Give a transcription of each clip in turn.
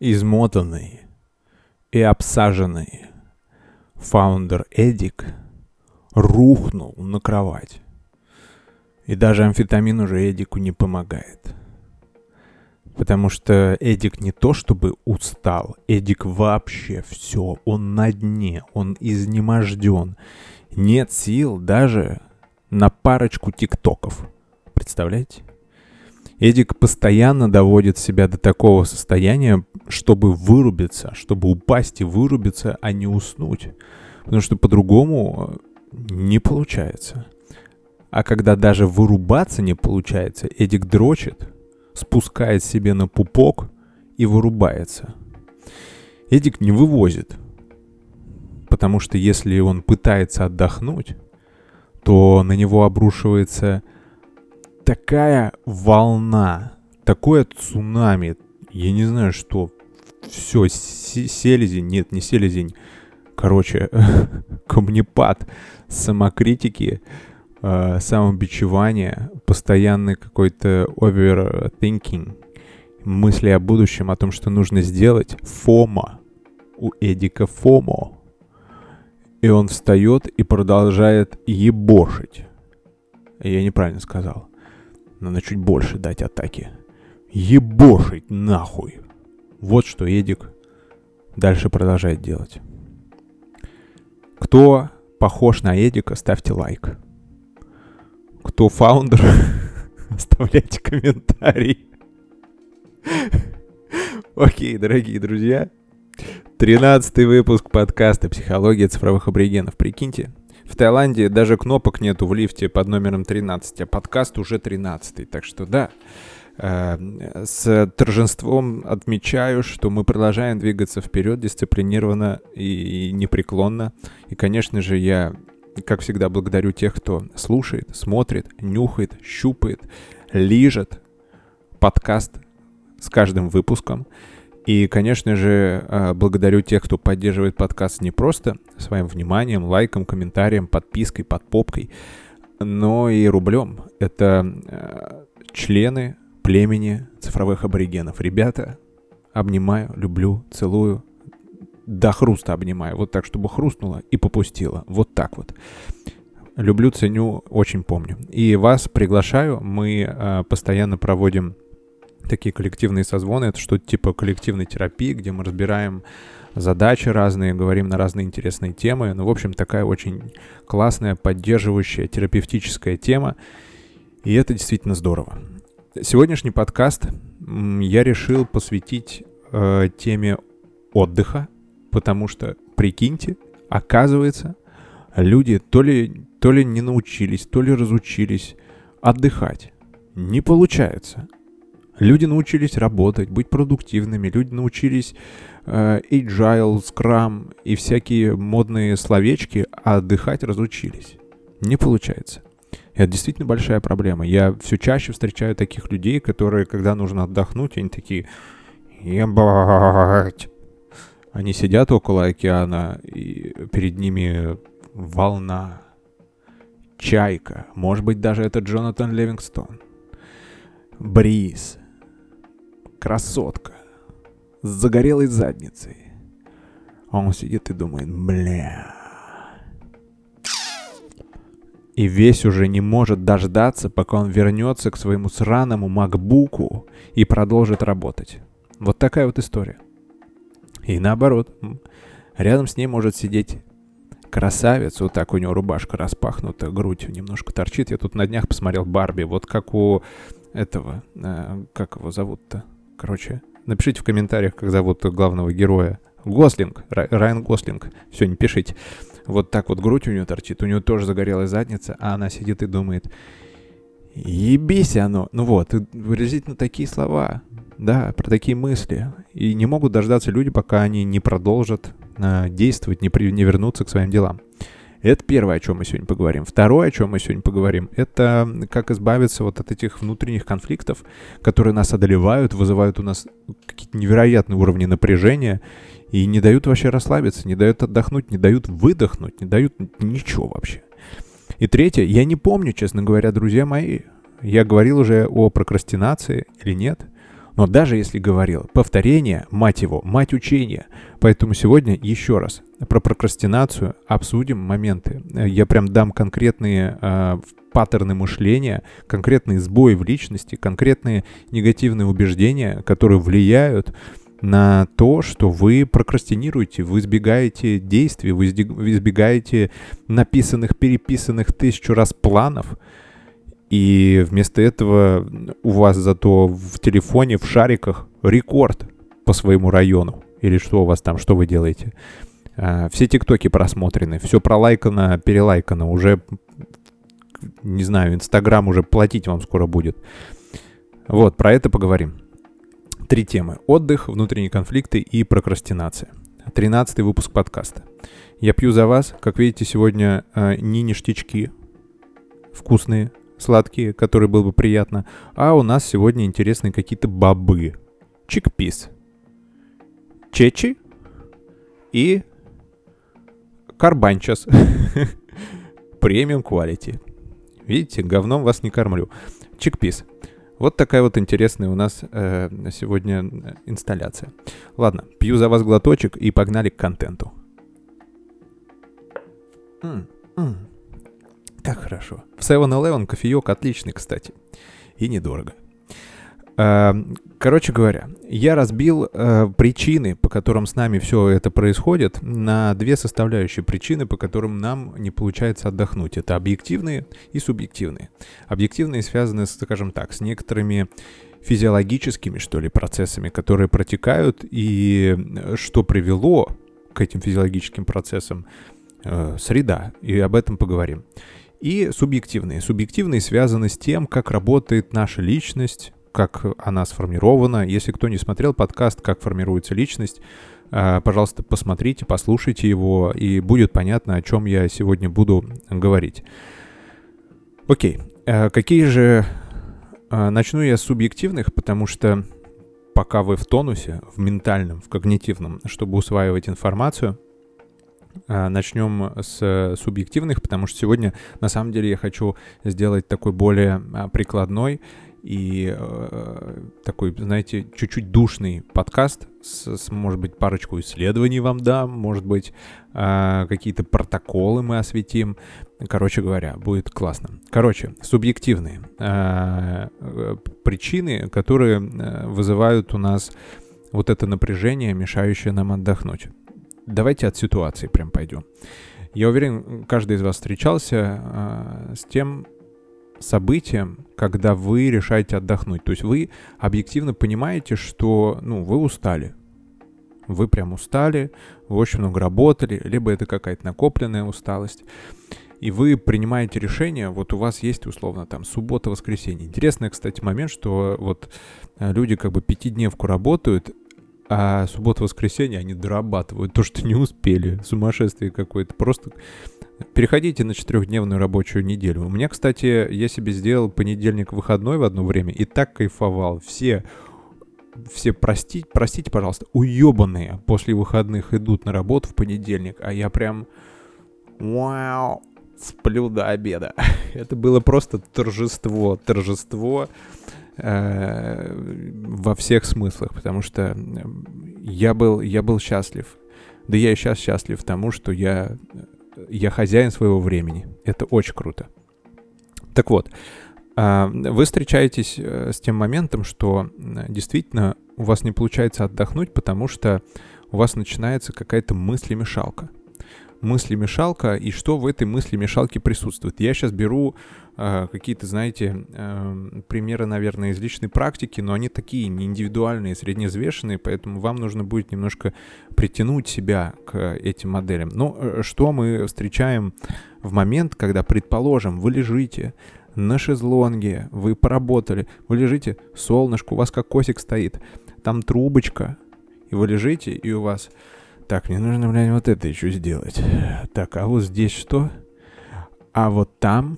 измотанный и обсаженный фаундер Эдик рухнул на кровать. И даже амфетамин уже Эдику не помогает. Потому что Эдик не то чтобы устал, Эдик вообще все, он на дне, он изнеможден. Нет сил даже на парочку тиктоков. Представляете? Эдик постоянно доводит себя до такого состояния, чтобы вырубиться, чтобы упасть и вырубиться, а не уснуть. Потому что по-другому э, не получается. А когда даже вырубаться не получается, Эдик дрочит, спускает себе на пупок и вырубается. Эдик не вывозит. Потому что если он пытается отдохнуть, то на него обрушивается такая волна, такое цунами, я не знаю что, все, селезень, нет, не селезень, короче, камнепад самокритики, э, самобичевание, постоянный какой-то overthinking, мысли о будущем, о том, что нужно сделать, фома, у Эдика фомо. И он встает и продолжает ебошить. Я неправильно сказал. Надо чуть больше дать атаки. Ебошить нахуй. Вот что Эдик дальше продолжает делать. Кто похож на Эдика, ставьте лайк. Кто фаундер, оставляйте комментарий. Окей, дорогие друзья. Тринадцатый выпуск подкаста «Психология цифровых аборигенов». Прикиньте, Таиланде даже кнопок нету в лифте под номером 13, а подкаст уже 13. Так что да, э, с торжеством отмечаю, что мы продолжаем двигаться вперед дисциплинированно и непреклонно. И, конечно же, я, как всегда, благодарю тех, кто слушает, смотрит, нюхает, щупает, лижет подкаст с каждым выпуском. И, конечно же, а, благодарю тех, кто поддерживает подкаст не просто своим вниманием, лайком, комментарием, подпиской, подпопкой, но и рублем. Это а, члены племени цифровых аборигенов. Ребята, обнимаю, люблю, целую, до хруста обнимаю. Вот так, чтобы хрустнуло и попустило. Вот так вот. Люблю, ценю, очень помню. И вас приглашаю. Мы э, постоянно проводим такие коллективные созвоны. Это что-то типа коллективной терапии, где мы разбираем задачи разные, говорим на разные интересные темы. Ну, в общем, такая очень классная, поддерживающая, терапевтическая тема. И это действительно здорово. Сегодняшний подкаст я решил посвятить э, теме отдыха, потому что, прикиньте, оказывается, люди то ли, то ли не научились, то ли разучились отдыхать. Не получается. Люди научились работать, быть продуктивными, люди научились э, agile, scrum и всякие модные словечки, а отдыхать разучились. Не получается. Это действительно большая проблема. Я все чаще встречаю таких людей, которые, когда нужно отдохнуть, они такие, ебать. Они сидят около океана, и перед ними волна, чайка, может быть, даже это Джонатан Ливингстон, бриз, красотка с загорелой задницей. Он сидит и думает, бля. И весь уже не может дождаться, пока он вернется к своему сраному макбуку и продолжит работать. Вот такая вот история. И наоборот, рядом с ней может сидеть красавец, вот так у него рубашка распахнута, грудь немножко торчит. Я тут на днях посмотрел Барби, вот как у этого, э, как его зовут-то? Короче, напишите в комментариях, как зовут главного героя. Гослинг, Райан Гослинг. Все, не пишите. Вот так вот грудь у нее торчит, у нее тоже загорелая задница, а она сидит и думает, ебись оно. Ну вот, выразительно такие слова, да, про такие мысли. И не могут дождаться люди, пока они не продолжат э, действовать, не, при, не вернутся к своим делам. Это первое, о чем мы сегодня поговорим. Второе, о чем мы сегодня поговорим, это как избавиться вот от этих внутренних конфликтов, которые нас одолевают, вызывают у нас какие-то невероятные уровни напряжения и не дают вообще расслабиться, не дают отдохнуть, не дают выдохнуть, не дают ничего вообще. И третье, я не помню, честно говоря, друзья мои, я говорил уже о прокрастинации или нет, Но даже если говорил, повторение, мать его, мать учения. Поэтому сегодня еще раз про прокрастинацию обсудим моменты. Я прям дам конкретные э, паттерны мышления, конкретные сбои в личности, конкретные негативные убеждения, которые влияют на то, что вы прокрастинируете, вы избегаете действий, вы избегаете написанных, переписанных тысячу раз планов, и вместо этого у вас зато в телефоне, в шариках рекорд по своему району. Или что у вас там, что вы делаете? А, все тиктоки просмотрены, все пролайкано, перелайкано, уже, не знаю, Инстаграм уже платить вам скоро будет. Вот, про это поговорим. Три темы. Отдых, внутренние конфликты и прокрастинация. Тринадцатый выпуск подкаста. Я пью за вас. Как видите, сегодня э, не ништячки вкусные, сладкие, которые было бы приятно, а у нас сегодня интересные какие-то бобы. Чикпис. Чечи и карбанчас. Премиум quality. Видите, говном вас не кормлю. Чикпис. Вот такая вот интересная у нас э, сегодня э, инсталляция. Ладно, пью за вас глоточек и погнали к контенту. М-м-м. Как хорошо. В 7-Eleven кофеек отличный, кстати. И недорого. А, короче говоря, я разбил э, причины, по которым с нами все это происходит, на две составляющие причины, по которым нам не получается отдохнуть. Это объективные и субъективные. Объективные связаны, скажем так, с некоторыми физиологическими, что ли, процессами, которые протекают, и что привело к этим физиологическим процессам э, среда, и об этом поговорим и субъективные. Субъективные связаны с тем, как работает наша личность, как она сформирована. Если кто не смотрел подкаст «Как формируется личность», а, пожалуйста, посмотрите, послушайте его, и будет понятно, о чем я сегодня буду говорить. Окей, а, какие же... А, начну я с субъективных, потому что пока вы в тонусе, в ментальном, в когнитивном, чтобы усваивать информацию, начнем с субъективных, потому что сегодня на самом деле я хочу сделать такой более а, прикладной и э, такой, знаете, чуть-чуть душный подкаст с, с, может быть, парочку исследований вам дам, может быть, э, какие-то протоколы мы осветим. Короче говоря, будет классно. Короче, субъективные э, причины, которые вызывают у нас вот это напряжение, мешающее нам отдохнуть давайте от ситуации прям пойдем. Я уверен, каждый из вас встречался э, с тем событием, когда вы решаете отдохнуть. То есть вы объективно понимаете, что ну, вы устали. Вы прям устали, вы очень много работали, либо это какая-то накопленная усталость. И вы принимаете решение, вот у вас есть условно там суббота-воскресенье. Интересный, кстати, момент, что вот э, люди как бы пятидневку работают, а суббота-воскресенье они дорабатывают то, что не успели. Сумасшествие какое-то. Просто переходите на четырехдневную рабочую неделю. У меня, кстати, я себе сделал понедельник выходной в одно время и так кайфовал. Все все простите, простите, пожалуйста, уебанные после выходных идут на работу в понедельник, а я прям вау, сплю до обеда. Это было просто торжество, торжество э, во всех смыслах, потому что я был, я был счастлив. Да я и сейчас счастлив тому, что я, я хозяин своего времени. Это очень круто. Так вот, э, вы встречаетесь э, с тем моментом, что действительно у вас не получается отдохнуть, потому что у вас начинается какая-то мыслемешалка мысли-мешалка и что в этой мысли-мешалке присутствует. Я сейчас беру э, какие-то, знаете, э, примеры, наверное, из личной практики, но они такие не индивидуальные, среднезвешенные, поэтому вам нужно будет немножко притянуть себя к этим моделям. Но э, что мы встречаем в момент, когда, предположим, вы лежите на шезлонге, вы поработали, вы лежите, солнышко, у вас как косик стоит, там трубочка, и вы лежите, и у вас так, мне нужно, блядь, вот это еще сделать. Так, а вот здесь что? А вот там?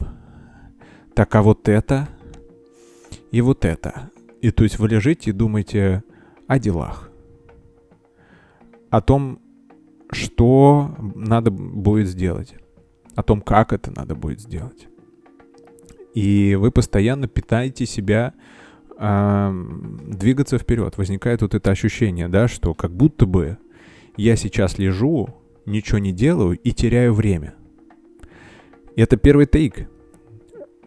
Так, а вот это? И вот это. И то есть вы лежите и думаете о делах. О том, что надо будет сделать. О том, как это надо будет сделать. И вы постоянно питаете себя э, двигаться вперед. Возникает вот это ощущение, да, что как будто бы я сейчас лежу, ничего не делаю и теряю время. И это первый тейк.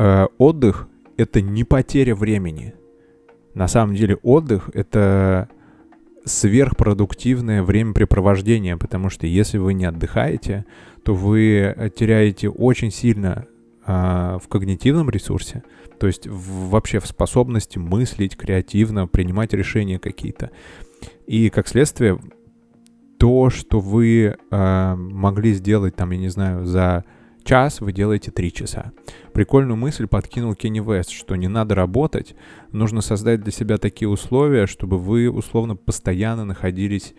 Э, отдых — это не потеря времени. На самом деле отдых — это сверхпродуктивное времяпрепровождение, потому что если вы не отдыхаете, то вы теряете очень сильно э, в когнитивном ресурсе, то есть в, вообще в способности мыслить креативно, принимать решения какие-то. И как следствие, то, что вы э, могли сделать, там, я не знаю, за час, вы делаете три часа. Прикольную мысль подкинул Кенни Вест, что не надо работать, нужно создать для себя такие условия, чтобы вы условно постоянно находились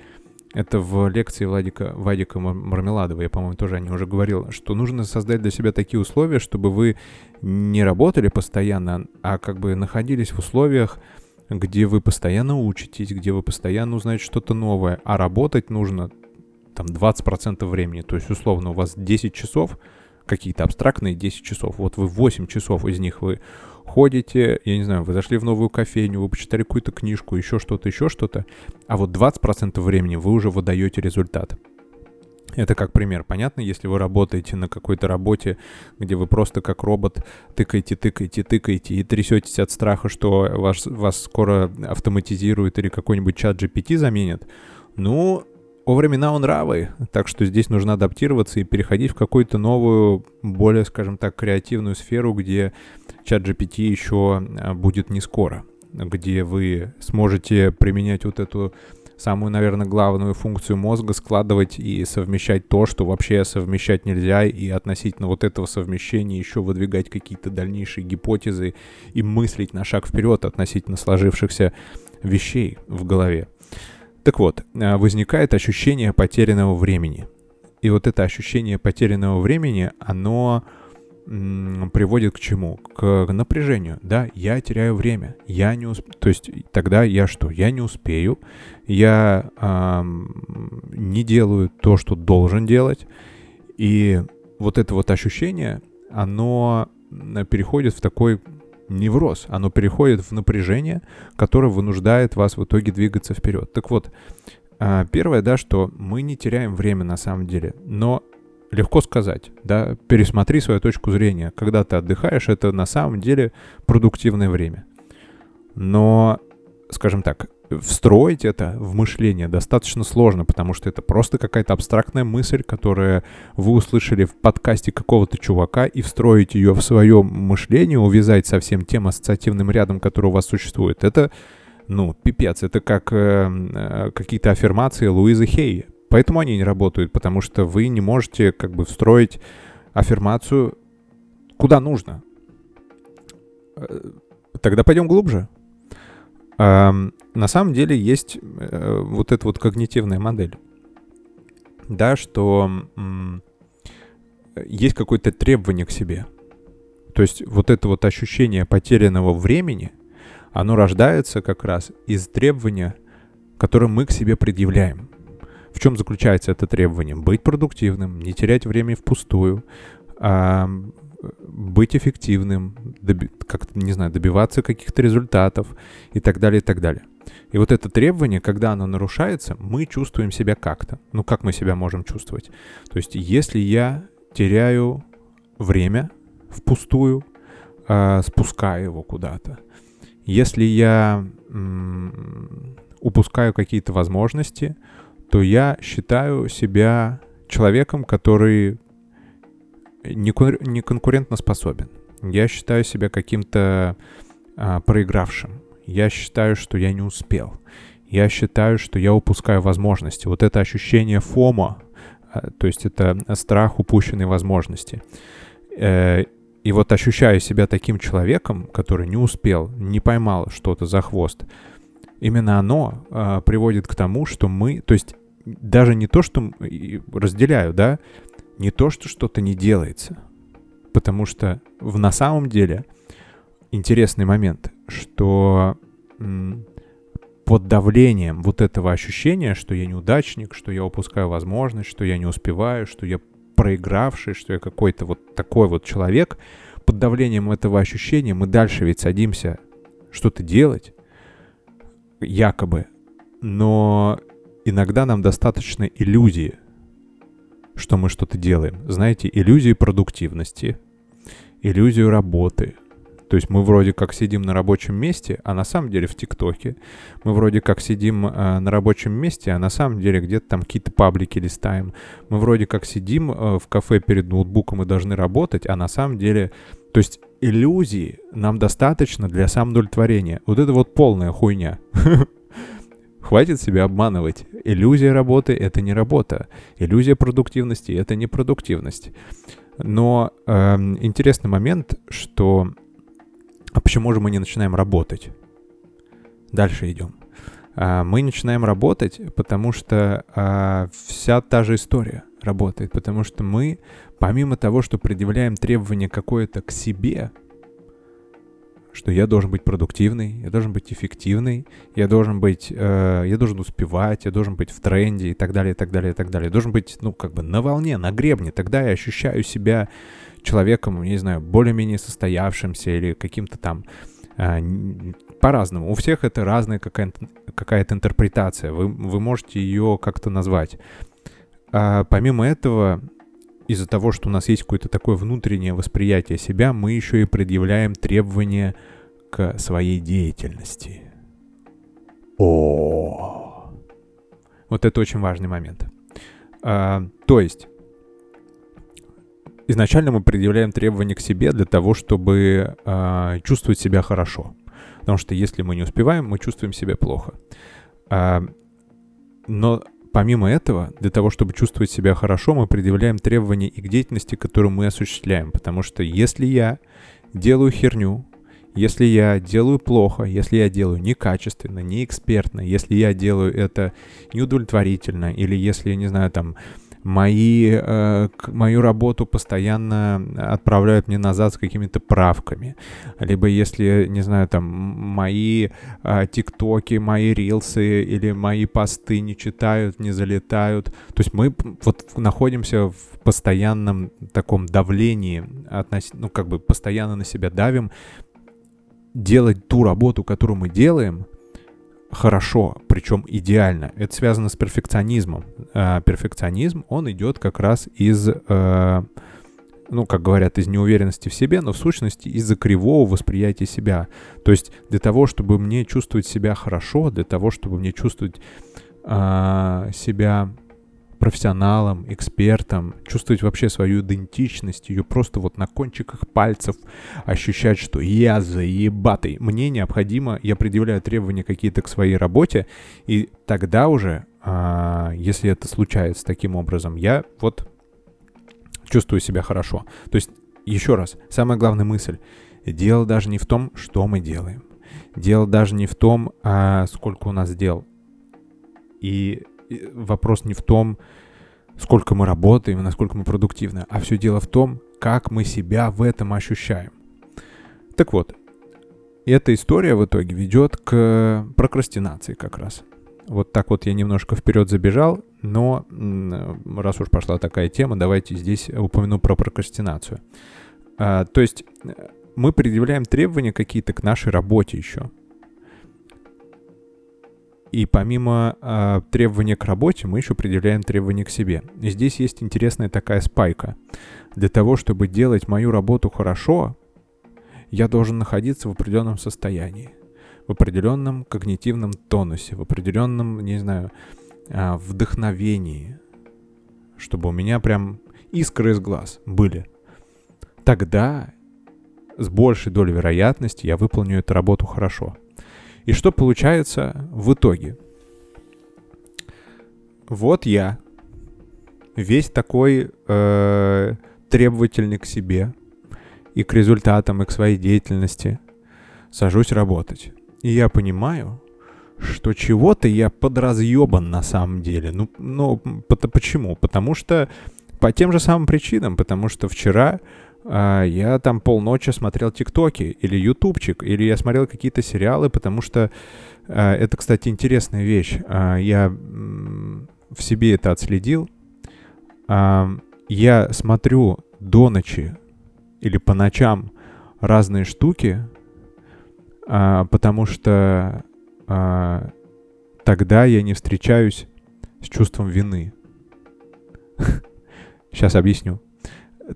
это в лекции Владика, Вадика Мармеладова, я, по-моему, тоже о ней уже говорил, что нужно создать для себя такие условия, чтобы вы не работали постоянно, а как бы находились в условиях, где вы постоянно учитесь, где вы постоянно узнаете что-то новое, а работать нужно там 20% времени. То есть, условно, у вас 10 часов, какие-то абстрактные 10 часов, вот вы 8 часов из них вы ходите, я не знаю, вы зашли в новую кофейню, вы почитали какую-то книжку, еще что-то, еще что-то, а вот 20% времени вы уже выдаете результат. Это как пример. Понятно, если вы работаете на какой-то работе, где вы просто как робот тыкаете, тыкаете, тыкаете и трясетесь от страха, что вас, вас скоро автоматизируют или какой-нибудь чат GPT заменит, ну, о времена он нравы, так что здесь нужно адаптироваться и переходить в какую-то новую, более, скажем так, креативную сферу, где чат GPT еще а, будет не скоро, где вы сможете применять вот эту самую, наверное, главную функцию мозга складывать и совмещать то, что вообще совмещать нельзя, и относительно вот этого совмещения еще выдвигать какие-то дальнейшие гипотезы и мыслить на шаг вперед относительно сложившихся вещей в голове. Так вот, а, возникает ощущение потерянного времени. И вот это ощущение потерянного времени, оно приводит к чему? К напряжению. Да, я теряю время. Я не усп... То есть тогда я что? Я не успею. Я эм, не делаю то, что должен делать. И вот это вот ощущение, оно переходит в такой невроз. Оно переходит в напряжение, которое вынуждает вас в итоге двигаться вперед. Так вот, а, Первое, да, что мы не теряем время на самом деле, но легко сказать, да, пересмотри свою точку зрения. Когда ты отдыхаешь, это на самом деле продуктивное время. Но, скажем так, встроить это в мышление достаточно сложно, потому что это просто какая-то абстрактная мысль, которую вы услышали в подкасте какого-то чувака, и встроить ее в свое мышление, увязать со всем тем ассоциативным рядом, который у вас существует, это, ну, пипец. Это как э, э, какие-то аффирмации Луизы Хей. Поэтому они не работают, потому что вы не можете как бы встроить аффирмацию куда нужно. Э, тогда пойдем глубже. На самом деле есть э, вот эта вот когнитивная модель. Да, что есть какое-то требование к себе. То есть вот это вот ощущение потерянного времени, оно рождается как раз из требования, которое мы к себе предъявляем. В чем заключается это требование? Быть продуктивным, не терять время впустую, быть эффективным, доби- как не знаю, добиваться каких-то результатов и так далее, и так далее. И вот это требование, когда оно нарушается, мы чувствуем себя как-то. Ну, как мы себя можем чувствовать? То есть, если я теряю время впустую, э, спускаю его куда-то, если я м- упускаю какие-то возможности, то я считаю себя человеком, который не, конкурентно способен. Я считаю себя каким-то а, проигравшим. Я считаю, что я не успел. Я считаю, что я упускаю возможности. Вот это ощущение фома, а, то есть это страх упущенной возможности. Э, и вот ощущаю себя таким человеком, который не успел, не поймал что-то за хвост. Именно оно э, приводит к тому, что мы, то есть даже не то, что разделяю, да, не то, что что-то не делается, потому что в на самом деле интересный момент, что м, под давлением вот этого ощущения, что я неудачник, что я упускаю возможность, что я не успеваю, что я проигравший, что я какой-то вот такой вот человек, под давлением этого ощущения мы дальше ведь садимся что-то делать, якобы, но иногда нам достаточно иллюзии, что мы что-то делаем. Знаете, иллюзии продуктивности, иллюзию работы. То есть мы вроде как сидим на рабочем месте, а на самом деле в ТикТоке. Мы вроде как сидим э, на рабочем месте, а на самом деле где-то там какие-то паблики листаем. Мы вроде как сидим э, в кафе перед ноутбуком и должны работать, а на самом деле... То есть иллюзии нам достаточно для самоудовлетворения. Вот это вот полная хуйня. Хватит себя обманывать. Иллюзия работы — это не работа. Иллюзия продуктивности — это не продуктивность. Но э, интересный момент, что... А почему же мы не начинаем работать? Дальше идем. А, мы начинаем работать, потому что а, вся та же история работает. Потому что мы, помимо того, что предъявляем требования какое-то к себе, что я должен быть продуктивный, я должен быть эффективный, я должен быть, э, я должен успевать, я должен быть в тренде и так далее, и так далее, и так далее. Я должен быть, ну, как бы на волне, на гребне. Тогда я ощущаю себя человеком, не знаю, более-менее состоявшимся или каким-то там э, по-разному. У всех это разная какая-то, какая-то интерпретация. Вы, вы можете ее как-то назвать. А помимо этого, из-за того, что у нас есть какое-то такое внутреннее восприятие себя, мы еще и предъявляем требования к своей деятельности. О, вот это очень важный момент. А, то есть изначально мы предъявляем требования к себе для того, чтобы а, чувствовать себя хорошо, потому что если мы не успеваем, мы чувствуем себя плохо. А, но Помимо этого, для того, чтобы чувствовать себя хорошо, мы предъявляем требования и к деятельности, которую мы осуществляем. Потому что если я делаю херню, если я делаю плохо, если я делаю некачественно, неэкспертно, если я делаю это неудовлетворительно, или если, я не знаю, там, мои, э, мою работу постоянно отправляют мне назад с какими-то правками. Либо если, не знаю, там, мои э, тиктоки, мои рилсы или мои посты не читают, не залетают. То есть мы вот находимся в постоянном таком давлении, относ... ну, как бы постоянно на себя давим, делать ту работу, которую мы делаем, хорошо, причем идеально. Это связано с перфекционизмом. А перфекционизм, он идет как раз из, э, ну, как говорят, из неуверенности в себе, но в сущности из-за кривого восприятия себя. То есть для того, чтобы мне чувствовать себя хорошо, для того, чтобы мне чувствовать э, себя профессионалом, экспертом, чувствовать вообще свою идентичность, ее просто вот на кончиках пальцев ощущать, что я заебатый. Мне необходимо, я предъявляю требования какие-то к своей работе, и тогда уже, а, если это случается таким образом, я вот чувствую себя хорошо. То есть, еще раз, самая главная мысль. Дело даже не в том, что мы делаем. Дело даже не в том, а, сколько у нас дел. И вопрос не в том, сколько мы работаем, насколько мы продуктивны, а все дело в том, как мы себя в этом ощущаем. Так вот, эта история в итоге ведет к прокрастинации как раз. Вот так вот я немножко вперед забежал, но раз уж пошла такая тема, давайте здесь упомяну про прокрастинацию. А, то есть э, мы предъявляем требования какие-то к нашей работе еще. И помимо э, требования к работе, мы еще предъявляем требования к себе. И здесь есть интересная такая спайка. Для того, чтобы делать мою работу хорошо, я должен находиться в определенном состоянии, в определенном когнитивном тонусе, в определенном, не знаю, э, вдохновении, чтобы у меня прям искры из глаз были. Тогда с большей долей вероятности я выполню эту работу хорошо. И что получается в итоге? Вот я, весь такой э, требовательный к себе и к результатам, и к своей деятельности, сажусь работать. И я понимаю, что чего-то я подразъебан на самом деле. Ну, ну по почему? Потому что по тем же самым причинам, потому что вчера а, я там полночи смотрел ТикТоки или Ютубчик, или я смотрел какие-то сериалы, потому что а, это, кстати, интересная вещь. А, я в себе это отследил. Я смотрю до ночи или по ночам разные штуки, потому что тогда я не встречаюсь с чувством вины. Сейчас объясню.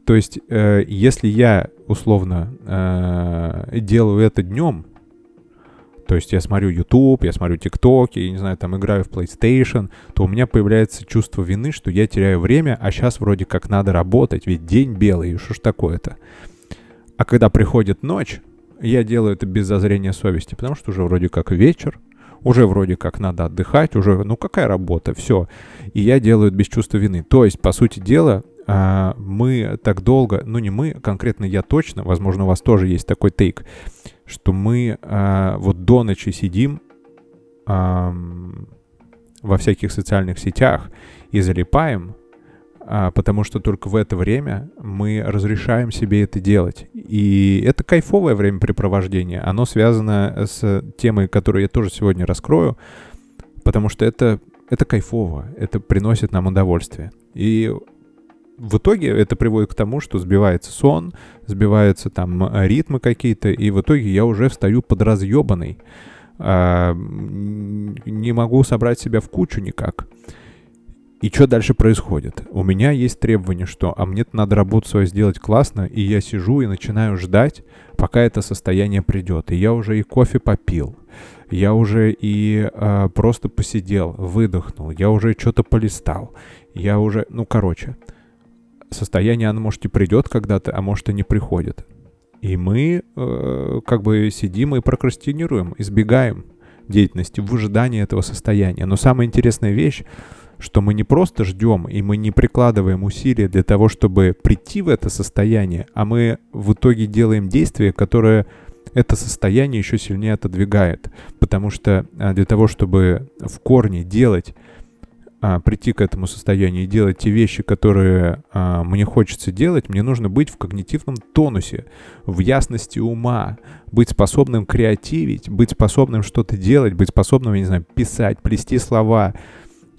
То есть, э, если я условно э, делаю это днем, то есть я смотрю YouTube, я смотрю TikTok, я не знаю, там играю в PlayStation, то у меня появляется чувство вины, что я теряю время, а сейчас вроде как надо работать, ведь день белый, что ж такое-то. А когда приходит ночь, я делаю это без зазрения совести, потому что уже вроде как вечер, уже вроде как надо отдыхать, уже, ну какая работа, все. И я делаю это без чувства вины. То есть, по сути дела, а, мы так долго, ну не мы, конкретно я точно, возможно, у вас тоже есть такой тейк, что мы а, вот до ночи сидим во всяких социальных сетях и залипаем, потому что только в это время мы разрешаем себе это делать. И это кайфовое времяпрепровождение. Оно связано с темой, которую я тоже сегодня раскрою, потому что это, это кайфово, это приносит нам удовольствие. И в итоге это приводит к тому, что сбивается сон, сбиваются там ритмы какие-то, и в итоге я уже встаю подразъебанный. А, не могу собрать себя в кучу никак. И что дальше происходит? У меня есть требование, что а мне надо работу свою сделать классно, и я сижу и начинаю ждать, пока это состояние придет. И я уже и кофе попил, я уже и а, просто посидел, выдохнул, я уже что-то полистал, я уже, ну короче, состояние, оно, может, и придет когда-то, а может, и не приходит. И мы э, как бы сидим и прокрастинируем, избегаем деятельности в ожидании этого состояния. Но самая интересная вещь, что мы не просто ждем, и мы не прикладываем усилия для того, чтобы прийти в это состояние, а мы в итоге делаем действие, которое это состояние еще сильнее отодвигает. Потому что а, для того, чтобы в корне делать а, прийти к этому состоянию и делать те вещи, которые а, мне хочется делать, мне нужно быть в когнитивном тонусе, в ясности ума, быть способным креативить, быть способным что-то делать, быть способным, я не знаю, писать, плести слова,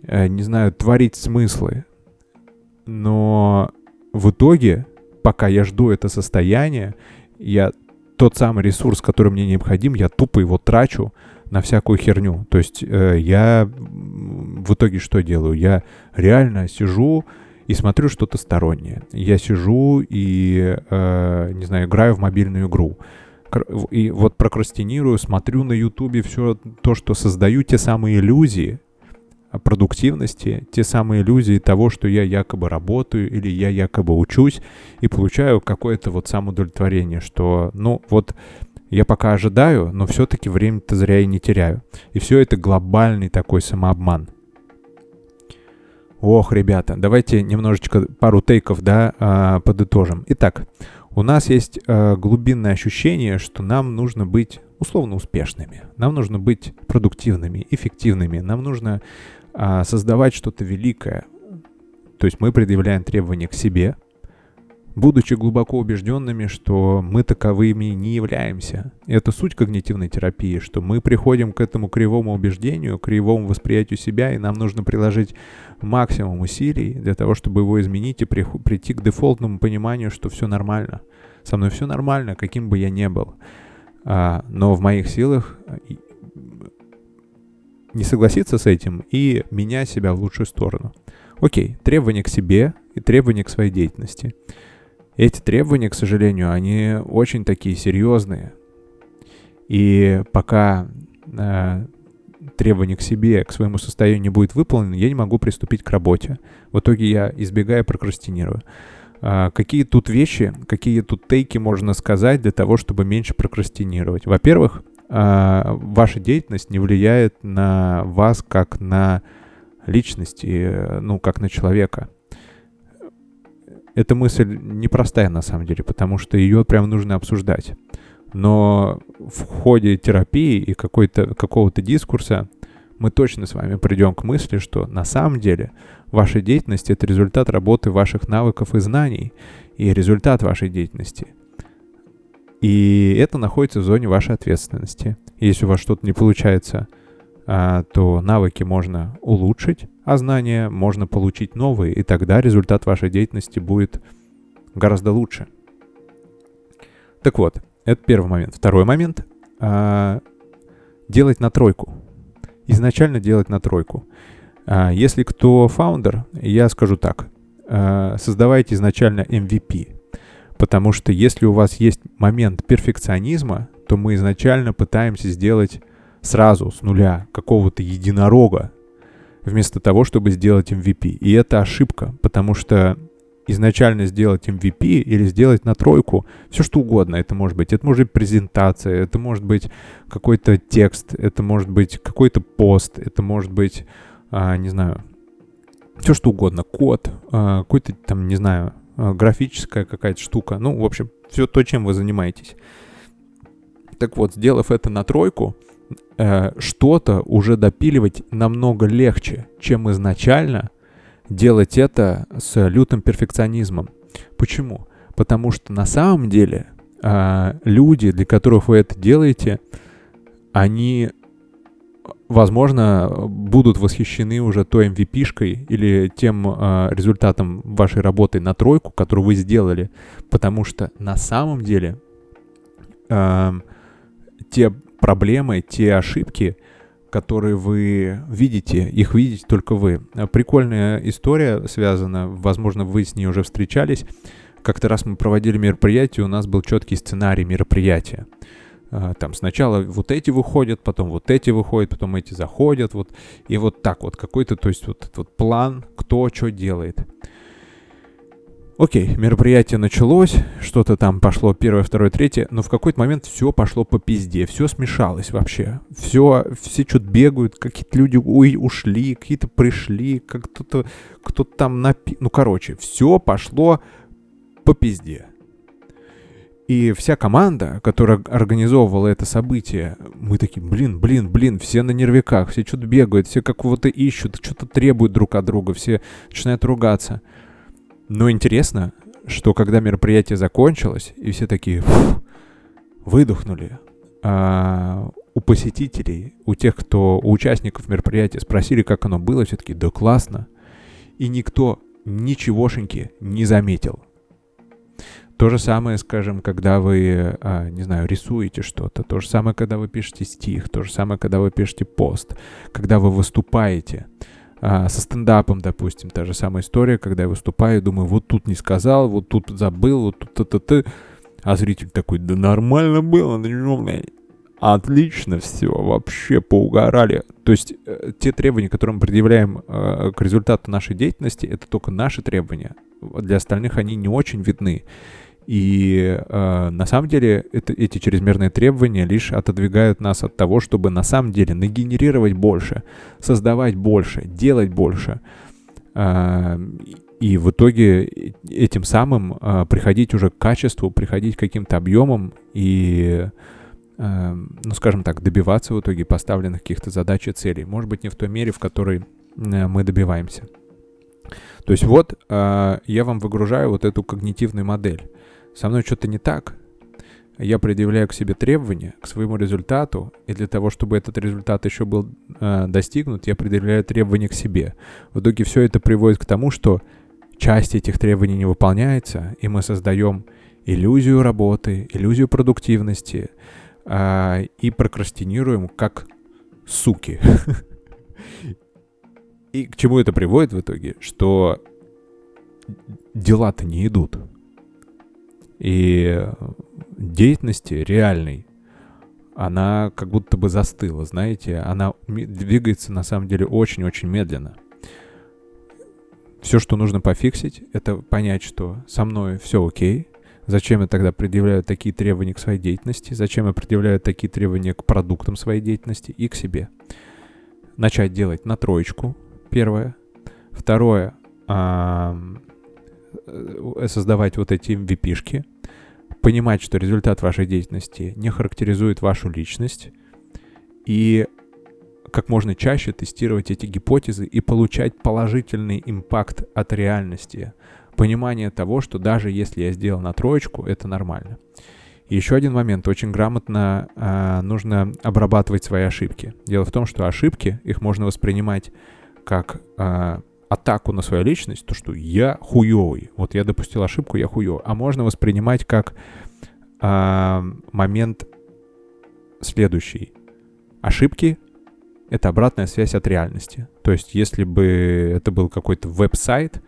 не знаю, творить смыслы. Но в итоге, пока я жду это состояние, я тот самый ресурс, который мне необходим, я тупо его трачу на всякую херню. То есть э, я в итоге что делаю? Я реально сижу и смотрю что-то стороннее. Я сижу и, э, не знаю, играю в мобильную игру. И вот прокрастинирую, смотрю на ютубе все то, что создаю, те самые иллюзии продуктивности, те самые иллюзии того, что я якобы работаю или я якобы учусь, и получаю какое-то вот самоудовлетворение, что, ну, вот я пока ожидаю, но все-таки время-то зря и не теряю. И все это глобальный такой самообман. Ох, ребята, давайте немножечко пару тейков, да, э, подытожим. Итак, у нас есть э, глубинное ощущение, что нам нужно быть условно успешными, нам нужно быть продуктивными, эффективными, нам нужно э, создавать что-то великое. То есть мы предъявляем требования к себе, будучи глубоко убежденными, что мы таковыми не являемся. Это суть когнитивной терапии, что мы приходим к этому кривому убеждению, кривому восприятию себя, и нам нужно приложить максимум усилий для того, чтобы его изменить и при, прийти к дефолтному пониманию, что все нормально. Со мной все нормально, каким бы я ни был. А, но в моих силах не согласиться с этим и менять себя в лучшую сторону. Окей, требования к себе и требования к своей деятельности. Эти требования, к сожалению, они очень такие серьезные. И пока э, требование к себе, к своему состоянию не будет выполнено, я не могу приступить к работе. В итоге я избегаю, прокрастинирую. А, какие тут вещи, какие тут тейки можно сказать для того, чтобы меньше прокрастинировать? Во-первых, ваша деятельность не влияет на вас как на личность, ну, как на человека эта мысль непростая на самом деле, потому что ее прям нужно обсуждать. Но в ходе терапии и какой-то, какого-то дискурса мы точно с вами придем к мысли, что на самом деле ваша деятельность — это результат работы ваших навыков и знаний, и результат вашей деятельности. И это находится в зоне вашей ответственности. Если у вас что-то не получается — а, то навыки можно улучшить, а знания можно получить новые, и тогда результат вашей деятельности будет гораздо лучше. Так вот, это первый момент. Второй момент. а, делать на тройку. Изначально делать на тройку. А, если кто фаундер, я скажу так. Создавайте изначально MVP. Потому что если у вас есть момент перфекционизма, то мы изначально пытаемся сделать сразу с нуля какого-то единорога, вместо того, чтобы сделать MVP. И это ошибка, потому что изначально сделать MVP или сделать на тройку, все что угодно это может быть. Это может быть презентация, это может быть какой-то текст, это может быть какой-то пост, это может быть, а, не знаю, все что угодно, код, а, какой-то там, не знаю, графическая какая-то штука. Ну, в общем, все то, чем вы занимаетесь. Так вот, сделав это на тройку, э, что-то уже допиливать намного легче, чем изначально делать это с лютым перфекционизмом. Почему? Потому что на самом деле э, люди, для которых вы это делаете, они, возможно, будут восхищены уже той MVP-шкой или тем э, результатом вашей работы на тройку, которую вы сделали, потому что на самом деле э, те проблемы, те ошибки, которые вы видите, их видите только вы. Прикольная история связана, возможно, вы с ней уже встречались. Как-то раз мы проводили мероприятие, у нас был четкий сценарий мероприятия. А, там сначала вот эти выходят, потом вот эти выходят, потом эти заходят, вот и вот так вот какой-то, то есть вот этот вот план, кто что делает. Окей, мероприятие началось, что-то там пошло первое, второе, третье, но в какой-то момент все пошло по пизде, все смешалось вообще. Все, все что-то бегают, какие-то люди ушли, какие-то пришли, как кто-то кто там напи... Ну, короче, все пошло по пизде. И вся команда, которая организовывала это событие, мы такие, блин, блин, блин, все на нервиках, все что-то бегают, все какого-то ищут, что-то требуют друг от друга, все начинают ругаться. Но интересно, что когда мероприятие закончилось, и все такие выдохнули, а у посетителей, у тех, кто, у участников мероприятия спросили, как оно было, все таки да классно. И никто ничегошеньки не заметил. То же самое, скажем, когда вы, а, не знаю, рисуете что-то, то же самое, когда вы пишете стих, то же самое, когда вы пишете пост, когда вы выступаете — а, со стендапом, допустим, та же самая история, когда я выступаю, думаю, вот тут не сказал, вот тут забыл, вот тут т-т-т. А зритель такой, да нормально было, ну, отлично все, вообще поугорали. То есть э, те требования, которые мы предъявляем э, к результату нашей деятельности, это только наши требования. Для остальных они не очень видны. И э, на самом деле это, эти чрезмерные требования лишь отодвигают нас от того, чтобы на самом деле нагенерировать больше, создавать больше, делать больше. Э, и в итоге этим самым э, приходить уже к качеству, приходить к каким-то объемам и, э, ну скажем так, добиваться в итоге поставленных каких-то задач и целей. Может быть, не в той мере, в которой э, мы добиваемся. То есть вот э, я вам выгружаю вот эту когнитивную модель со мной что-то не так, я предъявляю к себе требования, к своему результату, и для того, чтобы этот результат еще был э, достигнут, я предъявляю требования к себе. В итоге все это приводит к тому, что часть этих требований не выполняется, и мы создаем иллюзию работы, иллюзию продуктивности э, и прокрастинируем как суки. И к чему это приводит в итоге? Что дела-то не идут и деятельности реальной, она как будто бы застыла, знаете, она двигается на самом деле очень-очень медленно. Все, что нужно пофиксить, это понять, что со мной все окей, Зачем я тогда предъявляю такие требования к своей деятельности? Зачем я предъявляю такие требования к продуктам своей деятельности и к себе? Начать делать на троечку, первое. Второе, создавать вот эти MVP-шки, понимать, что результат вашей деятельности не характеризует вашу личность, и как можно чаще тестировать эти гипотезы и получать положительный импакт от реальности. Понимание того, что даже если я сделал на троечку, это нормально. И еще один момент. Очень грамотно э, нужно обрабатывать свои ошибки. Дело в том, что ошибки, их можно воспринимать как э, атаку на свою личность, то, что я хуёвый, вот я допустил ошибку, я хуёвый, а можно воспринимать как э, момент следующий. Ошибки — это обратная связь от реальности. То есть, если бы это был какой-то веб-сайт,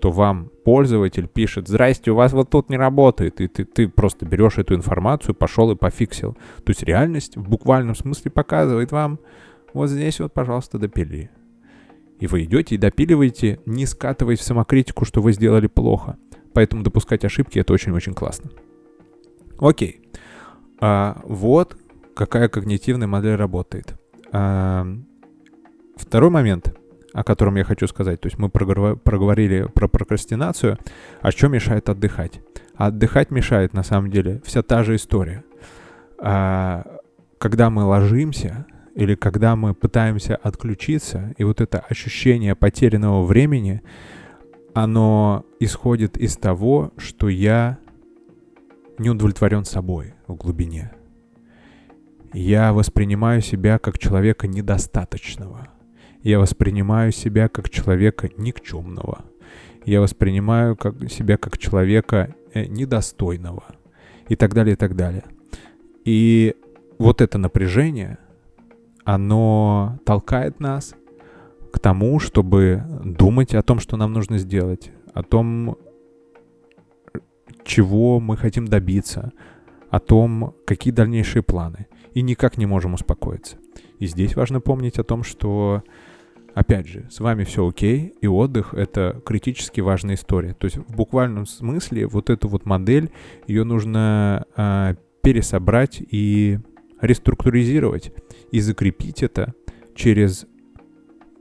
то вам пользователь пишет, здрасте, у вас вот тут не работает, и ты, ты просто берешь эту информацию, пошел и пофиксил. То есть реальность в буквальном смысле показывает вам, вот здесь вот, пожалуйста, допили. И вы идете и допиливаете, не скатываясь в самокритику, что вы сделали плохо. Поэтому допускать ошибки — это очень-очень классно. Окей. А, вот какая когнитивная модель работает. А, второй момент, о котором я хочу сказать. То есть мы проговорили про прокрастинацию. А что мешает отдыхать? А отдыхать мешает, на самом деле, вся та же история. А, когда мы ложимся, или когда мы пытаемся отключиться, и вот это ощущение потерянного времени, оно исходит из того, что я не удовлетворен собой в глубине. Я воспринимаю себя как человека недостаточного. Я воспринимаю себя как человека никчемного. Я воспринимаю как, себя как человека э, недостойного. И так далее, и так далее. И вот это напряжение — оно толкает нас к тому, чтобы думать о том, что нам нужно сделать, о том, чего мы хотим добиться, о том, какие дальнейшие планы. И никак не можем успокоиться. И здесь важно помнить о том, что, опять же, с вами все окей, и отдых — это критически важная история. То есть в буквальном смысле вот эту вот модель, ее нужно э, пересобрать и реструктуризировать и закрепить это через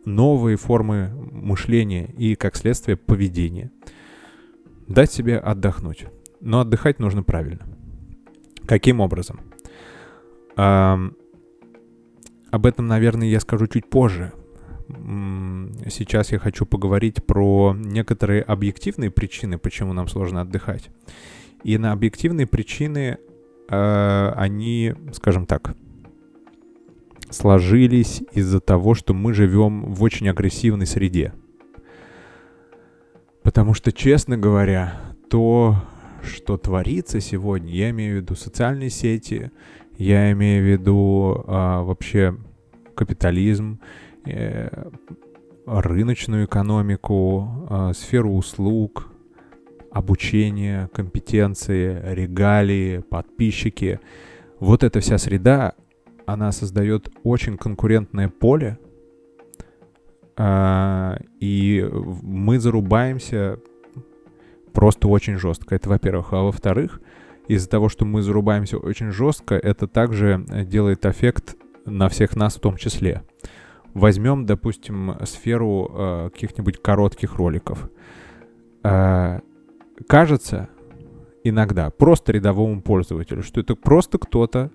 новые формы мышления и, как следствие, поведения. Дать себе отдохнуть. Но отдыхать нужно правильно. Каким образом? А, об этом, наверное, я скажу чуть позже. Сейчас я хочу поговорить про некоторые объективные причины, почему нам сложно отдыхать. И на объективные причины э, они, скажем так, сложились из-за того, что мы живем в очень агрессивной среде. Потому что, честно говоря, то, что творится сегодня, я имею в виду социальные сети, я имею в виду а, вообще капитализм, э, рыночную экономику, э, сферу услуг, обучение, компетенции, регалии, подписчики. Вот эта вся среда, она создает очень конкурентное поле, э, и мы зарубаемся просто очень жестко. Это во-первых. А во-вторых, из-за того, что мы зарубаемся очень жестко, это также делает эффект на всех нас в том числе. Возьмем, допустим, сферу э, каких-нибудь коротких роликов. Э, кажется иногда просто рядовому пользователю, что это просто кто-то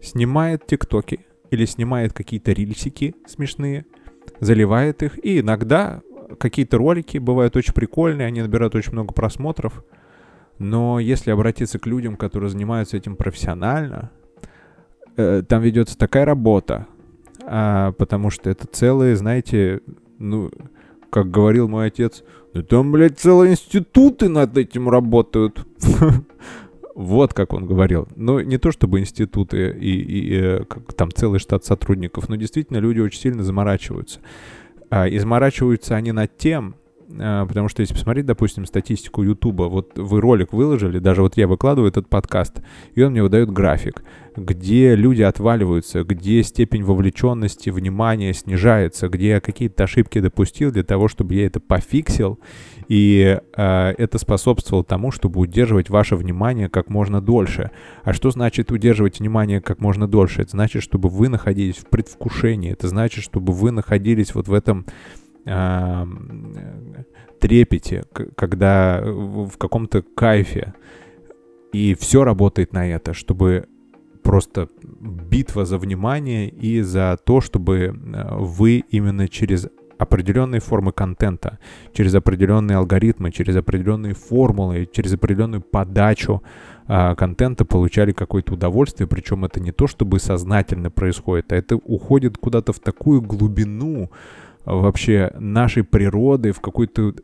снимает тиктоки или снимает какие-то рильсики смешные, заливает их, и иногда какие-то ролики бывают очень прикольные, они набирают очень много просмотров, но если обратиться к людям, которые занимаются этим профессионально, э, там ведется такая работа, а, потому что это целые, знаете, ну, как говорил мой отец, да там, блядь, целые институты над этим работают. Вот как он говорил. Ну, не то чтобы институты и, и, и э, как, там целый штат сотрудников, но действительно люди очень сильно заморачиваются. А, и они над тем, а, потому что если посмотреть, допустим, статистику Ютуба, вот вы ролик выложили, даже вот я выкладываю этот подкаст, и он мне выдает график, где люди отваливаются, где степень вовлеченности, внимания снижается, где я какие-то ошибки допустил для того, чтобы я это пофиксил, и э, это способствовало тому, чтобы удерживать ваше внимание как можно дольше. А что значит удерживать внимание как можно дольше? Это значит, чтобы вы находились в предвкушении, это значит, чтобы вы находились вот в этом э, трепете, когда в каком-то кайфе. И все работает на это, чтобы просто битва за внимание и за то, чтобы э, вы именно через определенные формы контента, через определенные алгоритмы, через определенные формулы, через определенную подачу э, контента получали какое-то удовольствие, причем это не то, чтобы сознательно происходит, а это уходит куда-то в такую глубину вообще нашей природы, в какую-то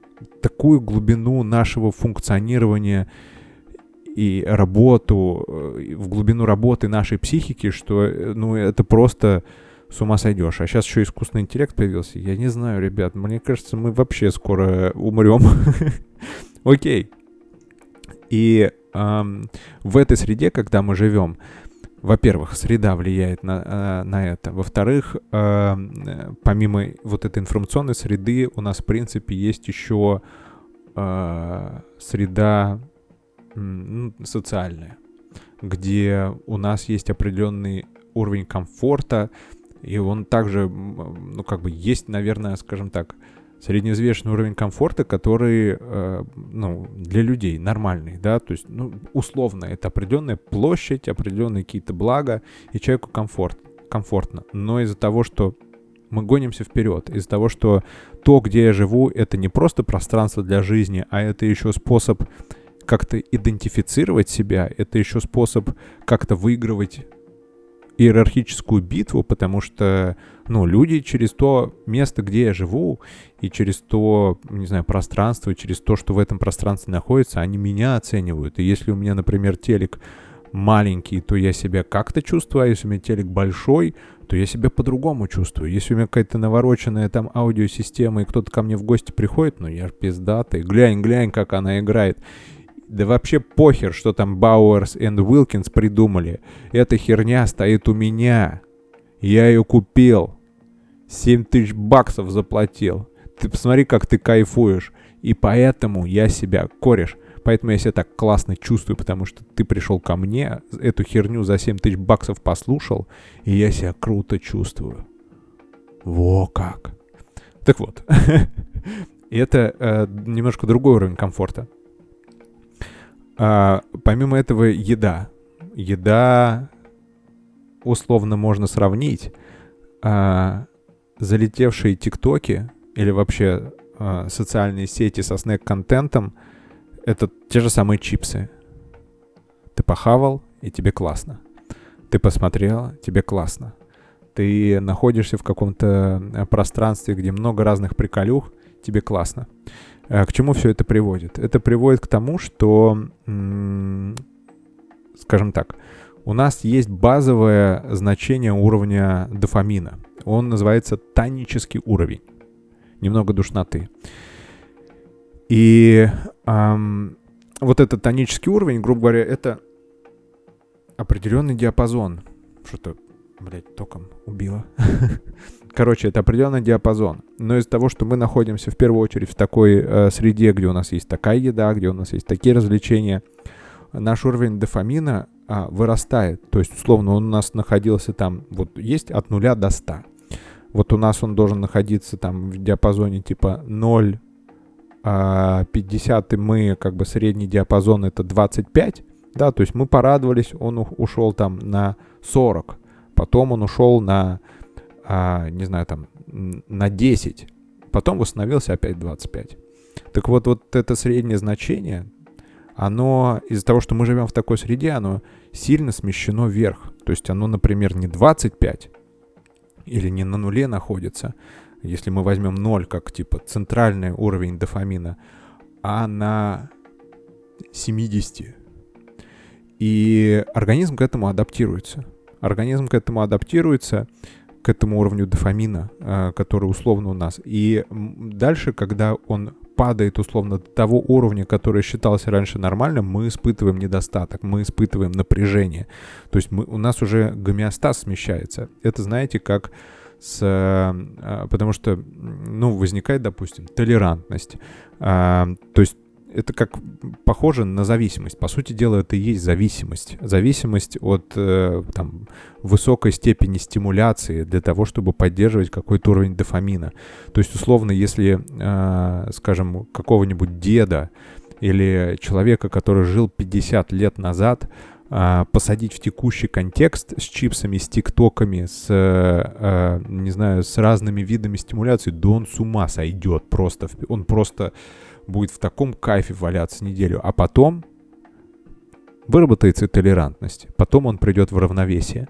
такую глубину нашего функционирования и работу, э, в глубину работы нашей психики, что, э, ну, это просто с ума сойдешь. А сейчас еще искусственный интеллект появился. Я не знаю, ребят, мне кажется, мы вообще скоро умрем. Окей. И в этой среде, когда мы живем, во-первых, среда влияет на, э, на это. Во-вторых, помимо вот этой информационной среды, у нас, в принципе, есть еще э, среда социальная, где у нас есть определенный уровень комфорта, и он также, ну, как бы есть, наверное, скажем так, среднеизвешенный уровень комфорта, который, э, ну, для людей нормальный, да, то есть, ну, условно, это определенная площадь, определенные какие-то блага, и человеку комфорт, комфортно. Но из-за того, что мы гонимся вперед, из-за того, что то, где я живу, это не просто пространство для жизни, а это еще способ как-то идентифицировать себя, это еще способ как-то выигрывать иерархическую битву, потому что, ну, люди через то место, где я живу, и через то, не знаю, пространство, через то, что в этом пространстве находится, они меня оценивают. И если у меня, например, телек маленький, то я себя как-то чувствую, а если у меня телек большой, то я себя по-другому чувствую. Если у меня какая-то навороченная там аудиосистема, и кто-то ко мне в гости приходит, ну я ж пиздатый, глянь, глянь, как она играет. Да вообще похер, что там Бауэрс и Уилкинс придумали. Эта херня стоит у меня. Я ее купил. 7 тысяч баксов заплатил. Ты посмотри, как ты кайфуешь. И поэтому я себя кореш. Поэтому я себя так классно чувствую, потому что ты пришел ко мне, эту херню за 7 тысяч баксов послушал, и я себя круто чувствую. Во как. Так вот, это э, немножко другой уровень комфорта. А, помимо этого, еда. Еда условно можно сравнить. А, залетевшие тиктоки или вообще а, социальные сети со снэк-контентом — это те же самые чипсы. Ты похавал, и тебе классно. Ты посмотрел, тебе классно. Ты находишься в каком-то э, пространстве, где много разных приколюх, тебе классно. Э, к чему все это приводит? Это приводит к тому, что, скажем так, у нас есть базовое значение уровня дофамина. Он называется тонический уровень. Немного душноты. И эм, вот этот тонический уровень, грубо говоря, это определенный диапазон. Что-то, блядь, током убило. Короче, это определенный диапазон. Но из-за того, что мы находимся в первую очередь в такой э, среде, где у нас есть такая еда, где у нас есть такие развлечения, наш уровень дофамина а, вырастает. То есть, условно, он у нас находился там, вот есть от 0 до 100. Вот у нас он должен находиться там в диапазоне типа 0, а 50, и мы как бы средний диапазон это 25. Да, то есть мы порадовались, он ушел там на 40. Потом он ушел на не знаю, там, на 10, потом восстановился опять 25. Так вот, вот это среднее значение, оно из-за того, что мы живем в такой среде, оно сильно смещено вверх. То есть оно, например, не 25 или не на нуле находится, если мы возьмем 0 как типа центральный уровень дофамина, а на 70. И организм к этому адаптируется. Организм к этому адаптируется, к этому уровню дофамина, а, который условно у нас. И дальше, когда он падает условно до того уровня, который считался раньше нормальным, мы испытываем недостаток, мы испытываем напряжение. То есть мы, у нас уже гомеостаз смещается. Это, знаете, как с... А, потому что, ну, возникает, допустим, толерантность. То есть это как похоже на зависимость. По сути дела, это и есть зависимость. Зависимость от э, там, высокой степени стимуляции для того, чтобы поддерживать какой-то уровень дофамина. То есть, условно, если, э, скажем, какого-нибудь деда или человека, который жил 50 лет назад, э, посадить в текущий контекст с чипсами, с тиктоками, с, э, не знаю, с разными видами стимуляции, да он с ума сойдет просто. Он просто будет в таком кайфе валяться неделю, а потом выработается толерантность, потом он придет в равновесие,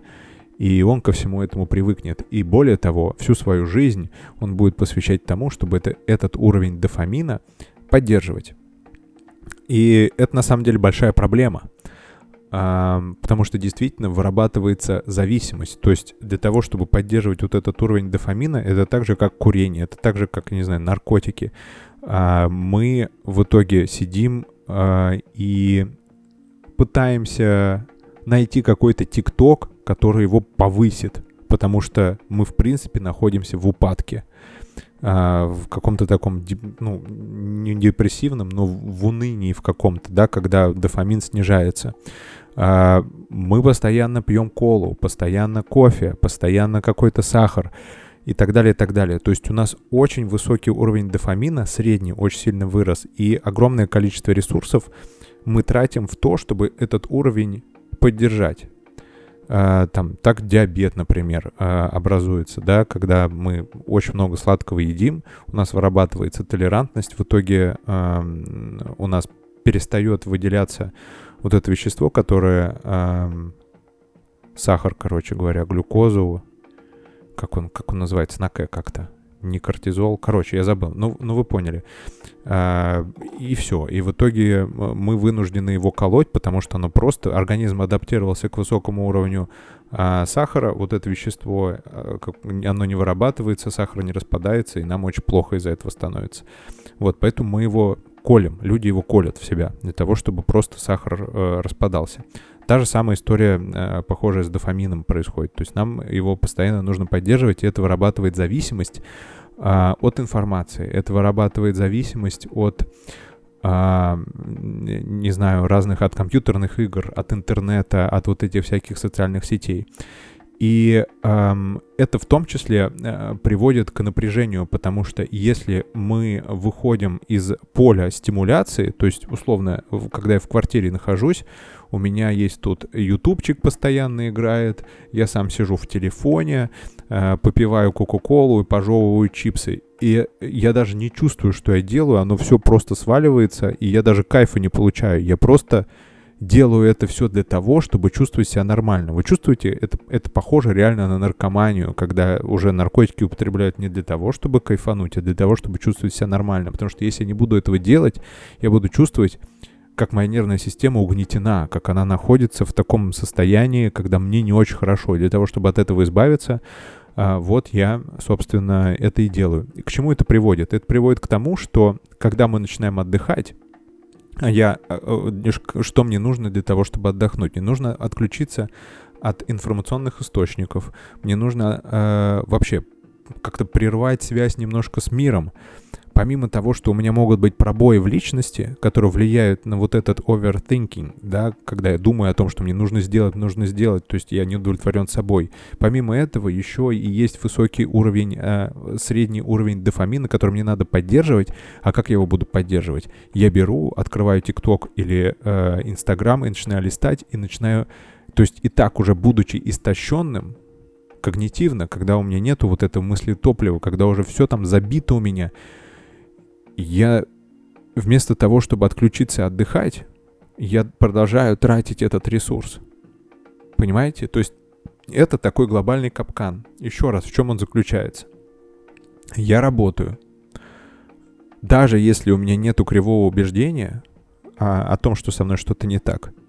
и он ко всему этому привыкнет. И более того, всю свою жизнь он будет посвящать тому, чтобы это, этот уровень дофамина поддерживать. И это на самом деле большая проблема. потому что действительно вырабатывается зависимость. То есть для того, чтобы поддерживать вот этот уровень дофамина, это так же, как курение, это так же, как, не знаю, наркотики. А, мы в итоге сидим а, и пытаемся найти какой-то тикток, который его повысит, потому что мы, в принципе, находимся в упадке. А, в каком-то таком, ну, не депрессивном, но в унынии в каком-то, да, когда дофамин снижается. Мы постоянно пьем колу, постоянно кофе, постоянно какой-то сахар и так далее, и так далее. То есть у нас очень высокий уровень дофамина, средний, очень сильно вырос, и огромное количество ресурсов мы тратим в то, чтобы этот уровень поддержать. А, там, так диабет, например, а, образуется, да, когда мы очень много сладкого едим, у нас вырабатывается толерантность, в итоге у нас перестает выделяться вот это вещество, которое сахар, короче говоря, глюкозу, как он, как он называется, на К как-то, не кортизол, короче, я забыл, ну, ну вы поняли. А, и все, и в итоге мы вынуждены его колоть, потому что оно просто, организм адаптировался к высокому уровню а, сахара, вот это вещество, а, оно не вырабатывается, сахар не распадается, и нам очень плохо из-за этого становится. Вот, поэтому мы его колем, люди его колят в себя для того, чтобы просто сахар э, распадался. Та же самая история, э, похожая с дофамином, происходит. То есть нам его постоянно нужно поддерживать, и это вырабатывает зависимость э, от информации. Это вырабатывает зависимость от а, не знаю, разных от компьютерных игр, от интернета, от вот этих всяких социальных сетей. И эм, это в том числе э, приводит к напряжению, потому что если мы выходим из поля стимуляции, то есть условно, когда я в квартире нахожусь, у меня есть тут ютубчик постоянно играет, я сам сижу в телефоне, э, попиваю кока-колу и пожевываю чипсы. И я даже не чувствую, что я делаю, оно все просто сваливается, и я даже кайфа не получаю. Я просто делаю это все для того, чтобы чувствовать себя нормально. Вы чувствуете, это, это похоже реально на наркоманию, когда уже наркотики употребляют не для того, чтобы кайфануть, а для того, чтобы чувствовать себя нормально. Потому что если я не буду этого делать, я буду чувствовать, как моя нервная система угнетена, как она находится в таком состоянии, когда мне не очень хорошо. Для того, чтобы от этого избавиться, а, вот я, собственно, это и делаю. К чему это приводит? Это приводит к тому, что когда мы начинаем отдыхать, а я, а, что мне нужно для того, чтобы отдохнуть? Мне нужно отключиться от информационных источников. Мне нужно э, вообще как-то прервать связь немножко с миром помимо того, что у меня могут быть пробои в личности, которые влияют на вот этот overthinking, да, когда я думаю о том, что мне нужно сделать, нужно сделать, то есть я не удовлетворен собой. Помимо этого еще и есть высокий уровень, э, средний уровень дофамина, который мне надо поддерживать. А как я его буду поддерживать? Я беру, открываю TikTok или э, и начинаю листать, и начинаю, то есть и так уже будучи истощенным, когнитивно, когда у меня нету вот этого мысли топлива, когда уже все там забито у меня, я вместо того, чтобы отключиться и отдыхать, я продолжаю тратить этот ресурс. Понимаете? То есть это такой глобальный капкан. Еще раз, в чем он заключается? Я работаю. Даже если у меня нету кривого убеждения а, о том, что со мной что-то не так –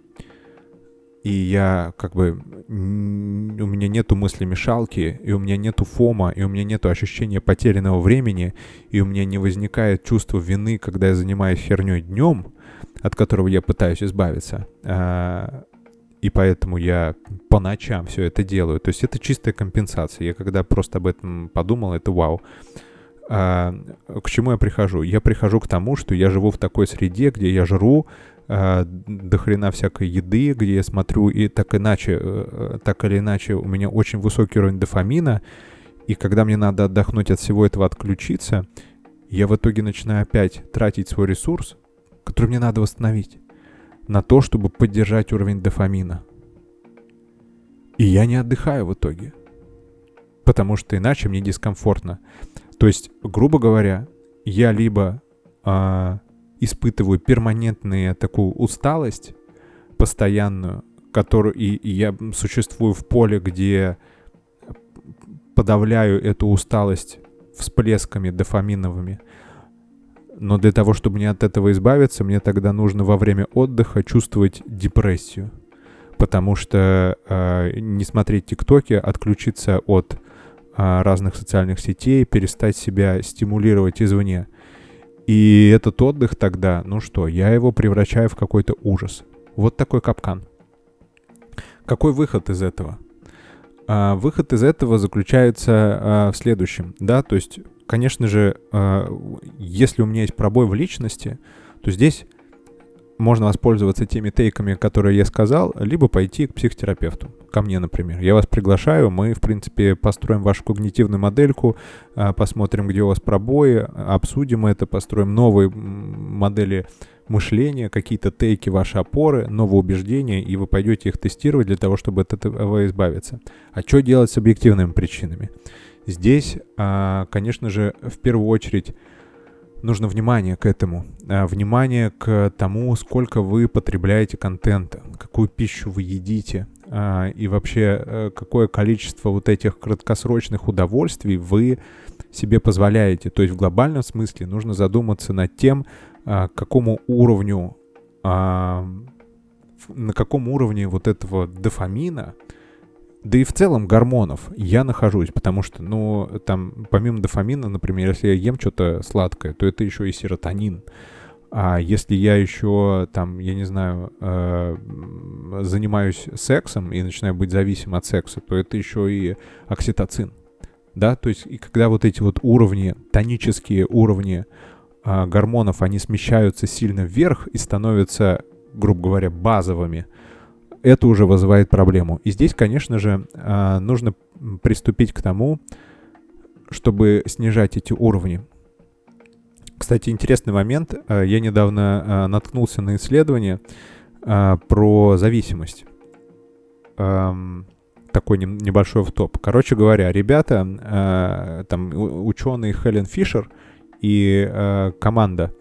и я как бы у меня нету мысли мешалки, и у меня нету фома, и у меня нету ощущения потерянного времени, и у меня не возникает чувство вины, когда я занимаюсь херней днем, от которого я пытаюсь избавиться. А, и поэтому я по ночам все это делаю. То есть это чистая компенсация. Я когда просто об этом подумал, это вау. А, к чему я прихожу? Я прихожу к тому, что я живу в такой среде, где я жру, э, до хрена всякой еды, где я смотрю, и так иначе, э, так или иначе, у меня очень высокий уровень дофамина, и когда мне надо отдохнуть от всего этого, отключиться, я в итоге начинаю опять тратить свой ресурс, который мне надо восстановить, на то, чтобы поддержать уровень дофамина. И я не отдыхаю в итоге, потому что иначе мне дискомфортно. То есть, грубо говоря, я либо а, испытываю перманентную такую усталость постоянную, которую и, и я существую в поле, где подавляю эту усталость всплесками дофаминовыми. Но для того, чтобы мне от этого избавиться, мне тогда нужно во время отдыха чувствовать депрессию. потому что э, не смотреть ТикТоки, отключиться от э, разных социальных сетей, перестать себя стимулировать извне. И этот отдых тогда, ну что, я его превращаю в какой-то ужас. Вот такой капкан. Какой выход из этого? А, выход из этого заключается а, в следующем, да, то есть, конечно же, а, если у меня есть пробой в личности, то здесь можно воспользоваться теми тейками, которые я сказал, либо пойти к психотерапевту, ко мне, например. Я вас приглашаю, мы, в принципе, построим вашу когнитивную модельку, а, посмотрим, где у вас пробои, обсудим это, построим новые модели мышления, какие-то тейки, ваши опоры, новые убеждения, и вы пойдете их тестировать для того, чтобы от этого избавиться. А что делать с объективными причинами? Здесь, а, конечно же, в первую очередь нужно внимание к этому. А, внимание к тому, сколько вы потребляете контента, какую пищу вы едите, а, и вообще э, какое количество вот этих краткосрочных удовольствий вы себе позволяете. То есть в глобальном смысле нужно задуматься над тем, а, к какому уровню, на каком уровне вот этого дофамина, да и в целом гормонов я нахожусь, потому что, ну, там, помимо дофамина, например, если я ем что-то сладкое, то это еще и серотонин. А если я еще, там, я не знаю, э, занимаюсь сексом и начинаю быть зависим от секса, то это еще и окситоцин. Да, то есть, и когда вот эти вот уровни, тонические уровни э, гормонов, они смещаются сильно вверх и становятся, грубо говоря, базовыми, это уже вызывает проблему. И здесь, конечно же, а, нужно приступить к тому, чтобы снижать эти уровни. Кстати, интересный момент. А, я недавно а, наткнулся на исследование про зависимость. Такой небольшой в топ. Короче говоря, ребята, там ученые Хелен Фишер и команда,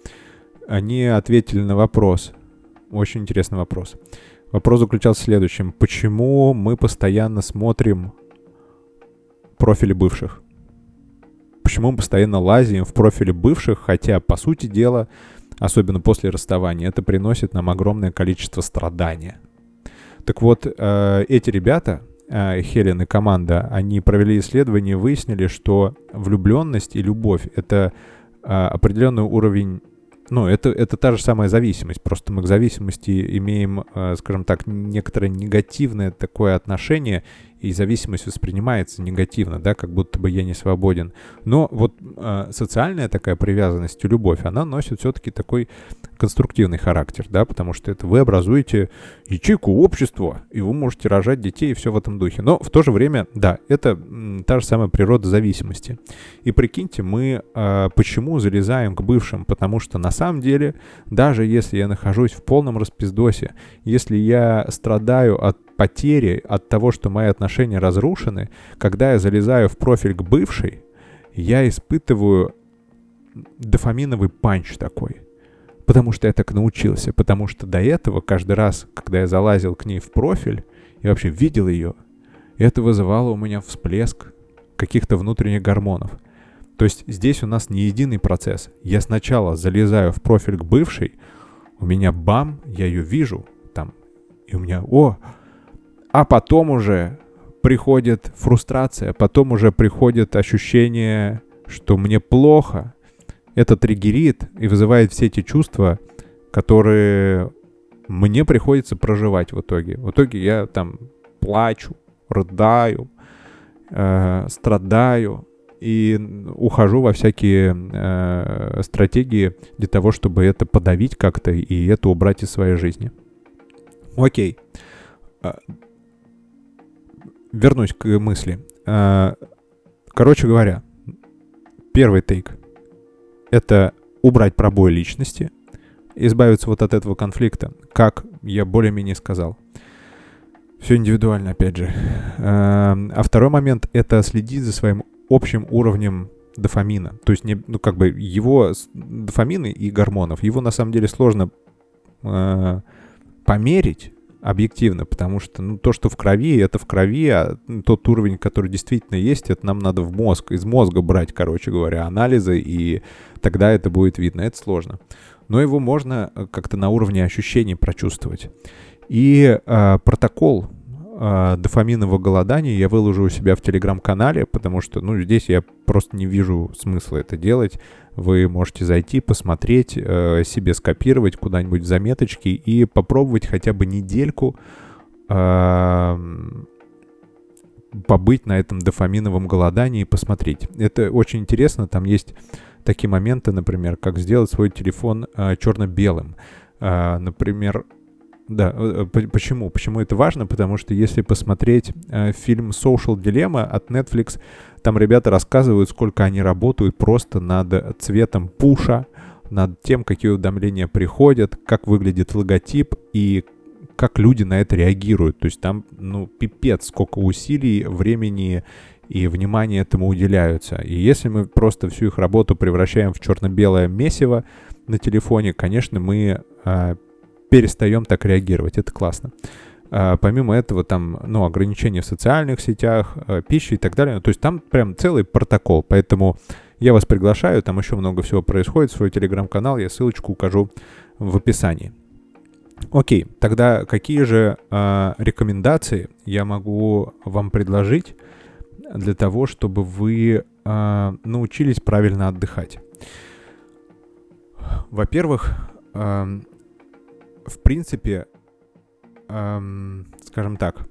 они ответили на вопрос. Очень интересный вопрос. Вопрос заключался в следующем. Почему мы постоянно смотрим профили бывших? Почему мы постоянно лазим в профили бывших, хотя, по сути дела, особенно после расставания, это приносит нам огромное количество страдания. Так вот, э, эти ребята, э, Хелен и команда, они провели исследование и выяснили, что влюбленность и любовь — это э, определенный уровень ну, это, это та же самая зависимость, просто мы к зависимости имеем, э, скажем так, некоторое негативное такое отношение, и зависимость воспринимается негативно, да, как будто бы я не свободен. Но вот э, социальная такая привязанность и любовь, она носит все-таки такой конструктивный характер, да, потому что это вы образуете ячейку общества, и вы можете рожать детей и все в этом духе. Но в то же время, да, это та же самая природа зависимости. И прикиньте, мы э, почему залезаем к бывшим? Потому что на самом деле, даже если я нахожусь в полном распиздосе, если я страдаю от потери, от того, что мои отношения разрушены, когда я залезаю в профиль к бывшей, я испытываю дофаминовый панч такой. Потому что я так научился. Потому что до этого каждый раз, когда я залазил к ней в профиль, я вообще видел ее, это вызывало у меня всплеск каких-то внутренних гормонов. То есть здесь у нас не единый процесс. Я сначала залезаю в профиль к бывшей, у меня бам, я ее вижу там, и у меня, о, а потом уже приходит фрустрация, потом уже приходит ощущение, что мне плохо. Это триггерит и вызывает все эти чувства, которые мне приходится проживать в итоге. В итоге я там плачу, рыдаю, э, страдаю и ухожу во всякие э, стратегии для того, чтобы это подавить как-то и это убрать из своей жизни. Окей. А, вернусь к мысли. А, короче говоря, первый тейк — это убрать пробой личности, избавиться вот от этого конфликта, как я более-менее сказал. Все индивидуально, опять же. А, а второй момент — это следить за своим общим уровнем дофамина. То есть, не, ну, как бы его дофамины и гормонов, его на самом деле сложно э, померить, объективно, потому что ну, то, что в крови, это в крови, а тот уровень, который действительно есть, это нам надо в мозг, из мозга брать, короче говоря, анализы, и тогда это будет видно. Это сложно. Но его можно э, как-то на уровне ощущений прочувствовать. И э, протокол э, дофаминового голодания я выложу у себя в телеграм-канале, потому что, ну, здесь я просто не вижу смысла это делать. Вы можете зайти, посмотреть, э, себе скопировать куда-нибудь заметочки и попробовать хотя бы недельку э, побыть на этом дофаминовом голодании и посмотреть. Это очень интересно, там есть такие моменты, например, как сделать свой телефон э, черно-белым. Э, например, да, э, э, почему? Почему это важно? Потому что если посмотреть э, фильм Social Dilemma от Netflix, там ребята рассказывают, сколько они работают просто над цветом пуша, над тем, какие уведомления приходят, как выглядит логотип и как люди на это реагируют. То есть там, ну, пипец, сколько усилий, времени и внимания этому уделяются. И если мы просто всю их работу превращаем в черно-белое месиво на телефоне, конечно, мы э, перестаем так реагировать. Это классно. А, помимо этого, там, ну, ограничения в социальных сетях, а, пищи и так далее. То есть там прям целый протокол. Поэтому я вас приглашаю, там еще много всего происходит. Свой телеграм-канал, я ссылочку укажу в описании. Окей, тогда какие же э, рекомендации я могу вам предложить для того, чтобы вы э, научились правильно отдыхать? Во-первых, э, в принципе, эм, скажем так,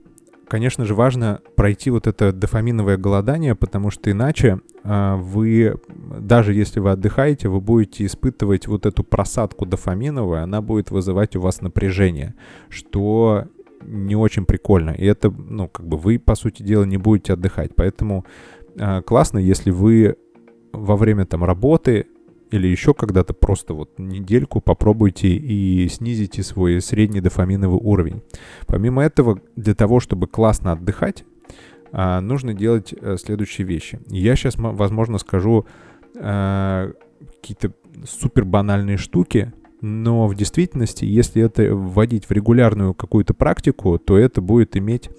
конечно же, важно пройти вот это дофаминовое голодание, потому что иначе э, вы, даже если вы отдыхаете, вы будете испытывать вот эту просадку дофаминовую, она будет вызывать у вас напряжение, что не очень прикольно. И это, ну, как бы вы, по сути дела, не будете отдыхать. Поэтому э, классно, если вы во время там работы или еще когда-то просто вот недельку попробуйте и снизите свой средний дофаминовый уровень. Помимо этого, для того, чтобы классно отдыхать, а, нужно делать э, следующие вещи. Я сейчас, возможно, скажу а, какие-то супер банальные штуки, но в действительности, если это вводить в регулярную какую-то практику, то это будет иметь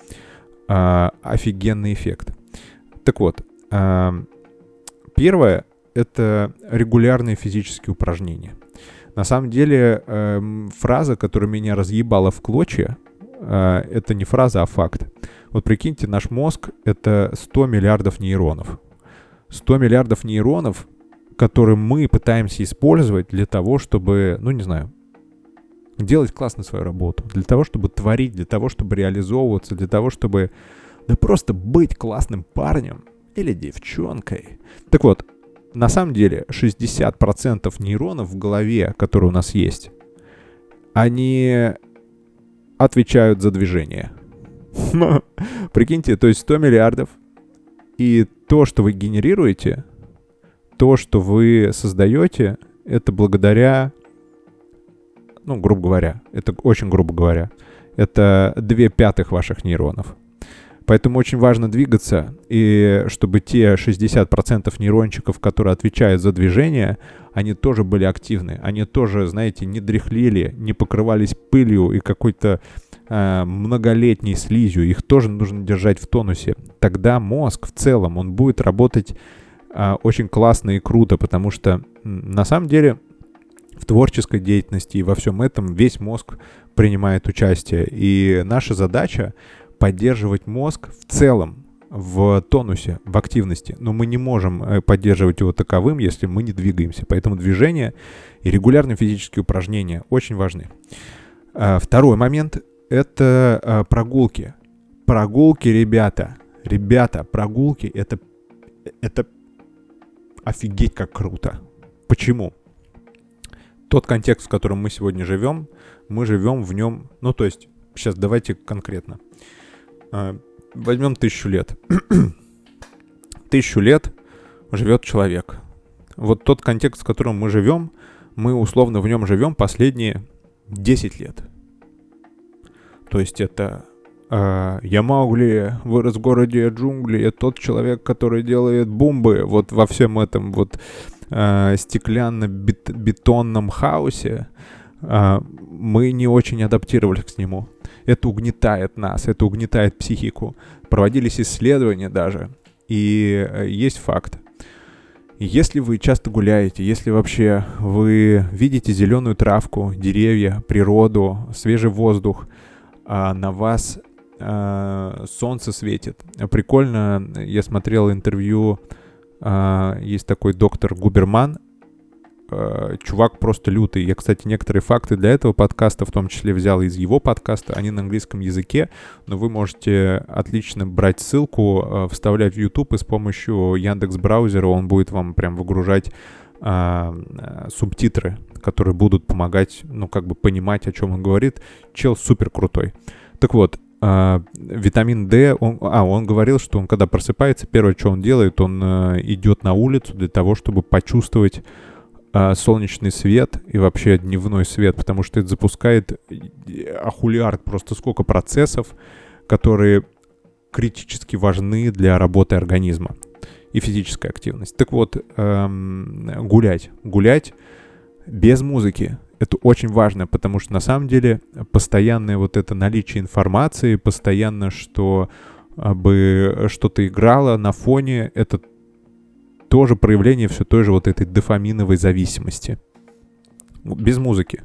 а, офигенный эффект. Так вот, первое это регулярные физические упражнения. На самом деле, э, фраза, которая меня разъебала в клочья, э, это не фраза, а факт. Вот прикиньте, наш мозг — это 100 миллиардов нейронов. 100 миллиардов нейронов, которые мы пытаемся использовать для того, чтобы, ну не знаю, делать классно свою работу, для того, чтобы творить, для того, чтобы реализовываться, для того, чтобы да просто быть классным парнем или девчонкой. Так вот, на самом деле 60% нейронов в голове, которые у нас есть, они отвечают за движение. Прикиньте, то есть 100 миллиардов. И то, что вы генерируете, то, что вы создаете, это благодаря, ну, грубо говоря, это очень грубо говоря, это две пятых ваших нейронов. Поэтому очень важно двигаться, и чтобы те 60% нейрончиков, которые отвечают за движение, они тоже были активны. Они тоже, знаете, не дряхлели, не покрывались пылью и какой-то э, многолетней слизью. Их тоже нужно держать в тонусе. Тогда мозг в целом, он будет работать э, очень классно и круто, потому что на самом деле в творческой деятельности и во всем этом весь мозг принимает участие. И наша задача поддерживать мозг в целом в тонусе, в активности, но мы не можем э, поддерживать его таковым, если мы не двигаемся. Поэтому движение и регулярные физические упражнения очень важны. А, второй момент — это а, прогулки. Прогулки, ребята, ребята, прогулки — это, это офигеть как круто. Почему? Тот контекст, в котором мы сегодня живем, мы живем в нем, ну то есть, сейчас давайте конкретно. А, возьмем тысячу лет. тысячу лет живет человек. Вот тот контекст, в котором мы живем, мы условно в нем живем последние 10 лет. То есть это э, я Маугли, вырос в городе джунгли, это тот человек, который делает бомбы вот во всем этом вот э, стеклянно-бетонном хаосе. Э, мы не очень адаптировались к нему это угнетает нас, это угнетает психику. Проводились исследования даже, и э, есть факт. Если вы часто гуляете, если вообще вы видите зеленую травку, деревья, природу, свежий воздух, а на вас а, солнце светит. Прикольно, я смотрел интервью, а, есть такой доктор Губерман, чувак просто лютый. Я, кстати, некоторые факты для этого подкаста в том числе взял из его подкаста. Они на английском языке, но вы можете отлично брать ссылку, а, вставлять в YouTube и с помощью Яндекс браузера он будет вам прям выгружать а, субтитры, которые будут помогать, ну, как бы понимать, о чем он говорит. Чел супер крутой. Так вот, а, витамин D, он, а, он говорил, что он когда просыпается, первое, что он делает, он а, идет на улицу для того, чтобы почувствовать солнечный свет и вообще дневной свет, потому что это запускает ахулиард, просто сколько процессов, которые критически важны для работы организма и физическая активность. Так вот, эм, гулять. Гулять без музыки это очень важно, потому что на самом деле постоянное вот это наличие информации, постоянно, что а, бы что-то играло на фоне, это тоже проявление все той же вот этой дофаминовой зависимости. Без музыки.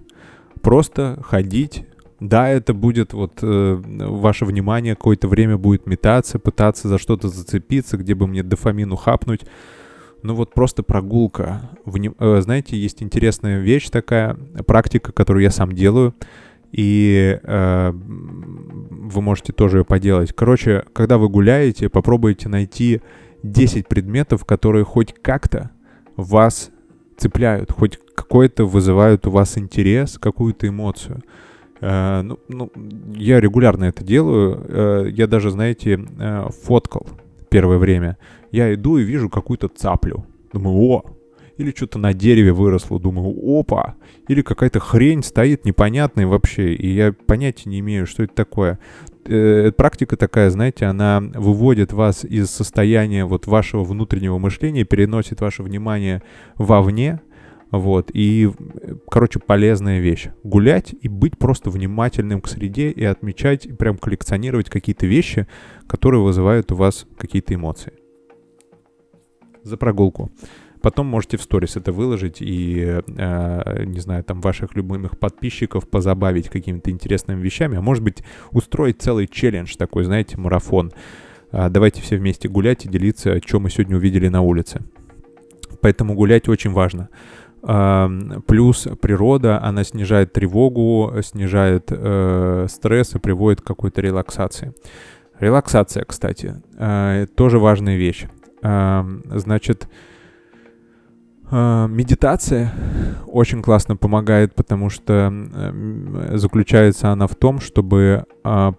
Просто ходить. Да, это будет вот э, ваше внимание какое-то время будет метаться, пытаться за что-то зацепиться, где бы мне дофамину хапнуть. Ну вот просто прогулка. Э, знаете, есть интересная вещь такая, практика, которую я сам делаю, и э, вы можете тоже ее поделать. Короче, когда вы гуляете, попробуйте найти 10 предметов, которые хоть как-то вас цепляют, хоть какой-то вызывают у вас интерес, какую-то эмоцию. Э, ну, ну, я регулярно это делаю. Э, я даже, знаете, э, фоткал первое время я иду и вижу какую-то цаплю. Думаю, о, или что-то на дереве выросло, думаю, опа, или какая-то хрень стоит непонятная вообще, и я понятия не имею, что это такое. Э, практика такая, знаете, она выводит вас из состояния вот вашего внутреннего мышления, переносит ваше внимание вовне, вот, и, короче, полезная вещь. Гулять и быть просто внимательным к среде и отмечать, прям коллекционировать какие-то вещи, которые вызывают у вас какие-то эмоции за прогулку. Потом можете в сторис это выложить и, э, не знаю, там ваших любимых подписчиков позабавить какими-то интересными вещами, а может быть устроить целый челлендж такой, знаете, марафон. Э, давайте все вместе гулять и делиться, что мы сегодня увидели на улице. Поэтому гулять очень важно. Э, плюс природа, она снижает тревогу, снижает э, стресс и приводит к какой-то релаксации. Релаксация, кстати, э, тоже важная вещь. Значит, а, медитация очень классно помогает, потому что заключается она в том, чтобы а,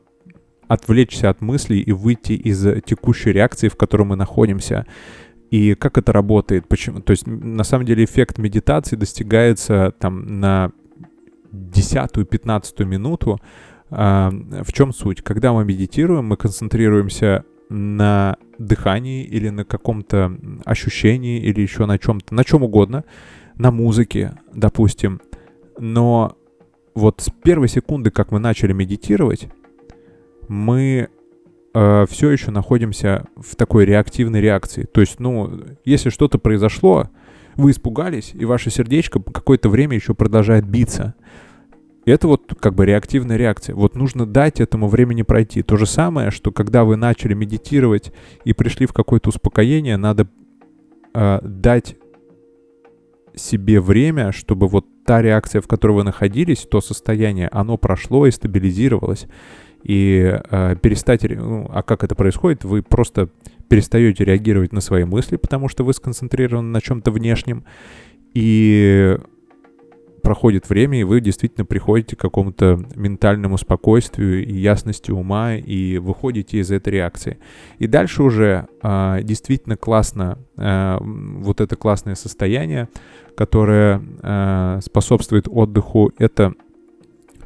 отвлечься от мыслей и выйти из текущей реакции, в которой мы находимся. И как это работает? Почему? То есть, на самом деле, эффект медитации достигается там на десятую-пятнадцатую минуту. В чем суть? Когда мы медитируем, мы концентрируемся на дыхании или на каком-то ощущении или еще на чем-то, на чем угодно, на музыке, допустим. Но вот с первой секунды, как мы начали медитировать, мы э, все еще находимся в такой реактивной реакции. То есть, ну, если что-то произошло, вы испугались, и ваше сердечко какое-то время еще продолжает биться. И это вот как бы реактивная реакция. Вот нужно дать этому времени пройти. То же самое, что когда вы начали медитировать и пришли в какое-то успокоение, надо э, дать себе время, чтобы вот та реакция, в которой вы находились, то состояние, оно прошло и стабилизировалось. И э, перестать... Ну, а как это происходит? Вы просто перестаете реагировать на свои мысли, потому что вы сконцентрированы на чем-то внешнем. И проходит время, и вы действительно приходите к какому-то ментальному спокойствию и ясности ума, и выходите из этой реакции. И дальше уже а, действительно классно, а, вот это классное состояние, которое а, способствует отдыху, это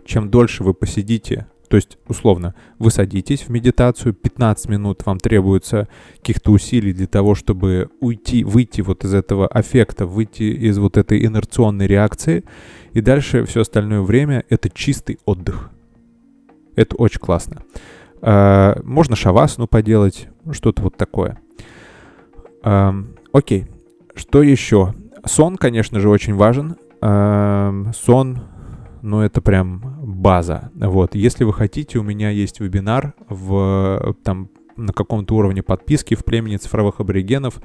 чем дольше вы посидите то есть, условно, вы садитесь в медитацию, 15 минут вам требуется каких-то усилий для того, чтобы уйти, выйти вот из этого аффекта, выйти из вот этой инерционной реакции, и дальше все остальное время это чистый отдых. Это очень классно. А, можно шавасну поделать, что-то вот такое. Окей, что еще? Сон, конечно же, очень важен. Сон но это прям база. Вот, если вы хотите, у меня есть вебинар в там на каком-то уровне подписки в племени цифровых аборигенов.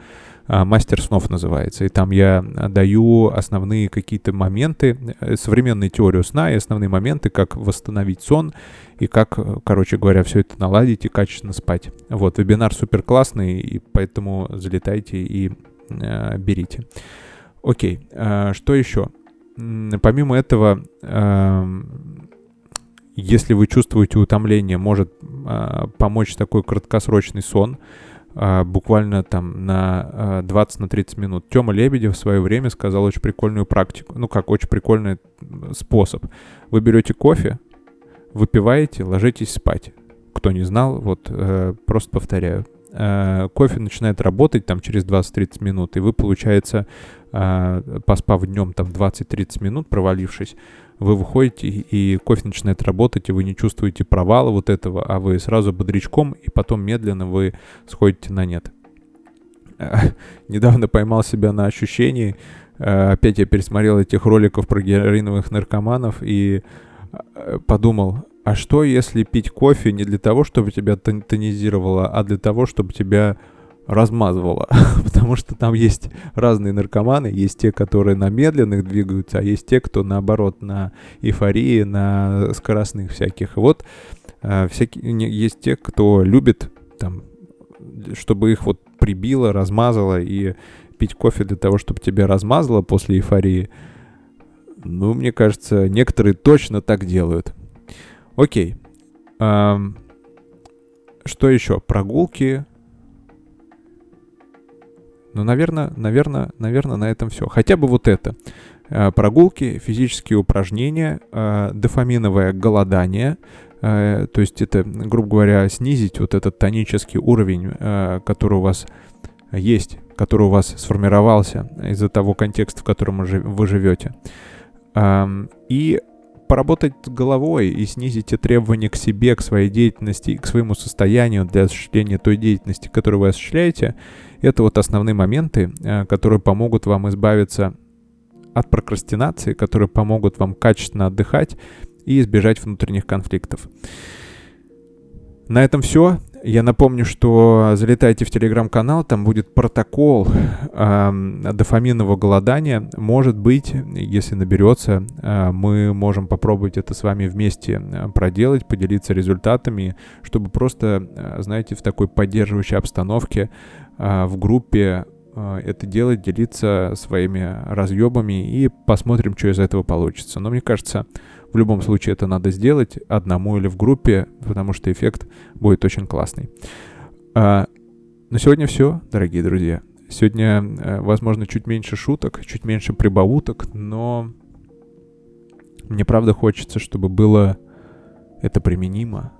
А, «Мастер снов» называется. И там я даю основные какие-то моменты, э, современную теорию сна и основные моменты, как восстановить сон и как, короче говоря, все это наладить и качественно спать. Вот, вебинар супер классный, и поэтому залетайте и э, берите. Окей, э, что еще? Помимо этого, э, если вы чувствуете утомление, может э, помочь такой краткосрочный сон, э, буквально там на э, 20-30 на минут. Тёма Лебедев в свое время сказал очень прикольную практику, ну как очень прикольный способ. Вы берете кофе, выпиваете, ложитесь спать. Кто не знал, вот э, просто повторяю. Э, кофе начинает работать там через 20-30 минут, и вы, получается, э, поспав днем там 20-30 минут, провалившись, вы выходите, и кофе начинает работать, и вы не чувствуете провала вот этого, а вы сразу бодрячком, и потом медленно вы сходите на нет. Недавно поймал себя на ощущении, э, опять я пересмотрел этих роликов про героиновых наркоманов и подумал, а что, если пить кофе не для того, чтобы тебя тонизировало, а для того, чтобы тебя размазывало? Потому что там есть разные наркоманы, есть те, которые на медленных двигаются, а есть те, кто наоборот на эйфории, на скоростных всяких. И вот э, всякие, есть те, кто любит там, чтобы их вот прибило, размазало, и пить кофе для того, чтобы тебя размазало после эйфории. Ну, мне кажется, некоторые точно так делают. Окей. Что еще? Прогулки. Ну, наверное, наверное, наверное, на этом все. Хотя бы вот это. Э, прогулки, физические упражнения, э, дофаминовое голодание. Э, то есть это, грубо говоря, снизить вот этот тонический уровень, который у вас есть, который у вас сформировался из-за того контекста, в котором вы живете. И поработать головой и снизите требования к себе, к своей деятельности и к своему состоянию для осуществления той деятельности, которую вы осуществляете, это вот основные моменты, э, которые помогут вам избавиться от прокрастинации, которые помогут вам качественно отдыхать и избежать внутренних конфликтов. На этом все. Я напомню, что залетайте в телеграм-канал, там будет протокол э, дофаминового голодания. Может быть, если наберется, э, мы можем попробовать это с вами вместе э, проделать, поделиться результатами, чтобы просто, э, знаете, в такой поддерживающей обстановке э, в группе э, это делать, делиться своими разъебами и посмотрим, что из этого получится. Но мне кажется, в любом случае это надо сделать одному или в группе, потому что эффект будет очень классный. А, на сегодня все, дорогие друзья. Сегодня, э, возможно, чуть меньше шуток, чуть меньше прибауток, но мне правда хочется, чтобы было это применимо,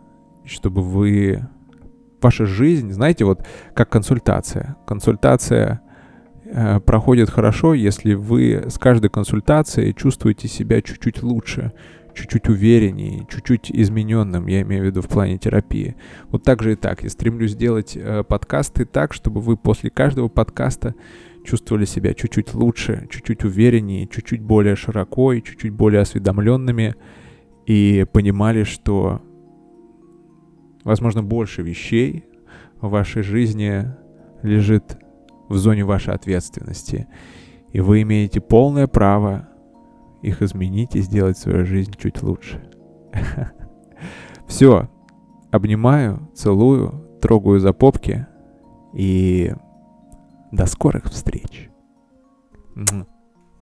чтобы вы... Ваша жизнь, знаете, вот как консультация. Консультация э, проходит хорошо, если вы с каждой консультацией чувствуете себя чуть-чуть лучше, чуть-чуть увереннее, чуть-чуть измененным, я имею в виду в плане терапии. Вот так же и так. Я стремлюсь сделать э, подкасты так, чтобы вы после каждого подкаста чувствовали себя чуть-чуть лучше, чуть-чуть увереннее, чуть-чуть более широко и чуть-чуть более осведомленными и понимали, что, возможно, больше вещей в вашей жизни лежит в зоне вашей ответственности. И вы имеете полное право их изменить и сделать свою жизнь чуть лучше. Все. Обнимаю, целую, трогаю за попки и до скорых встреч.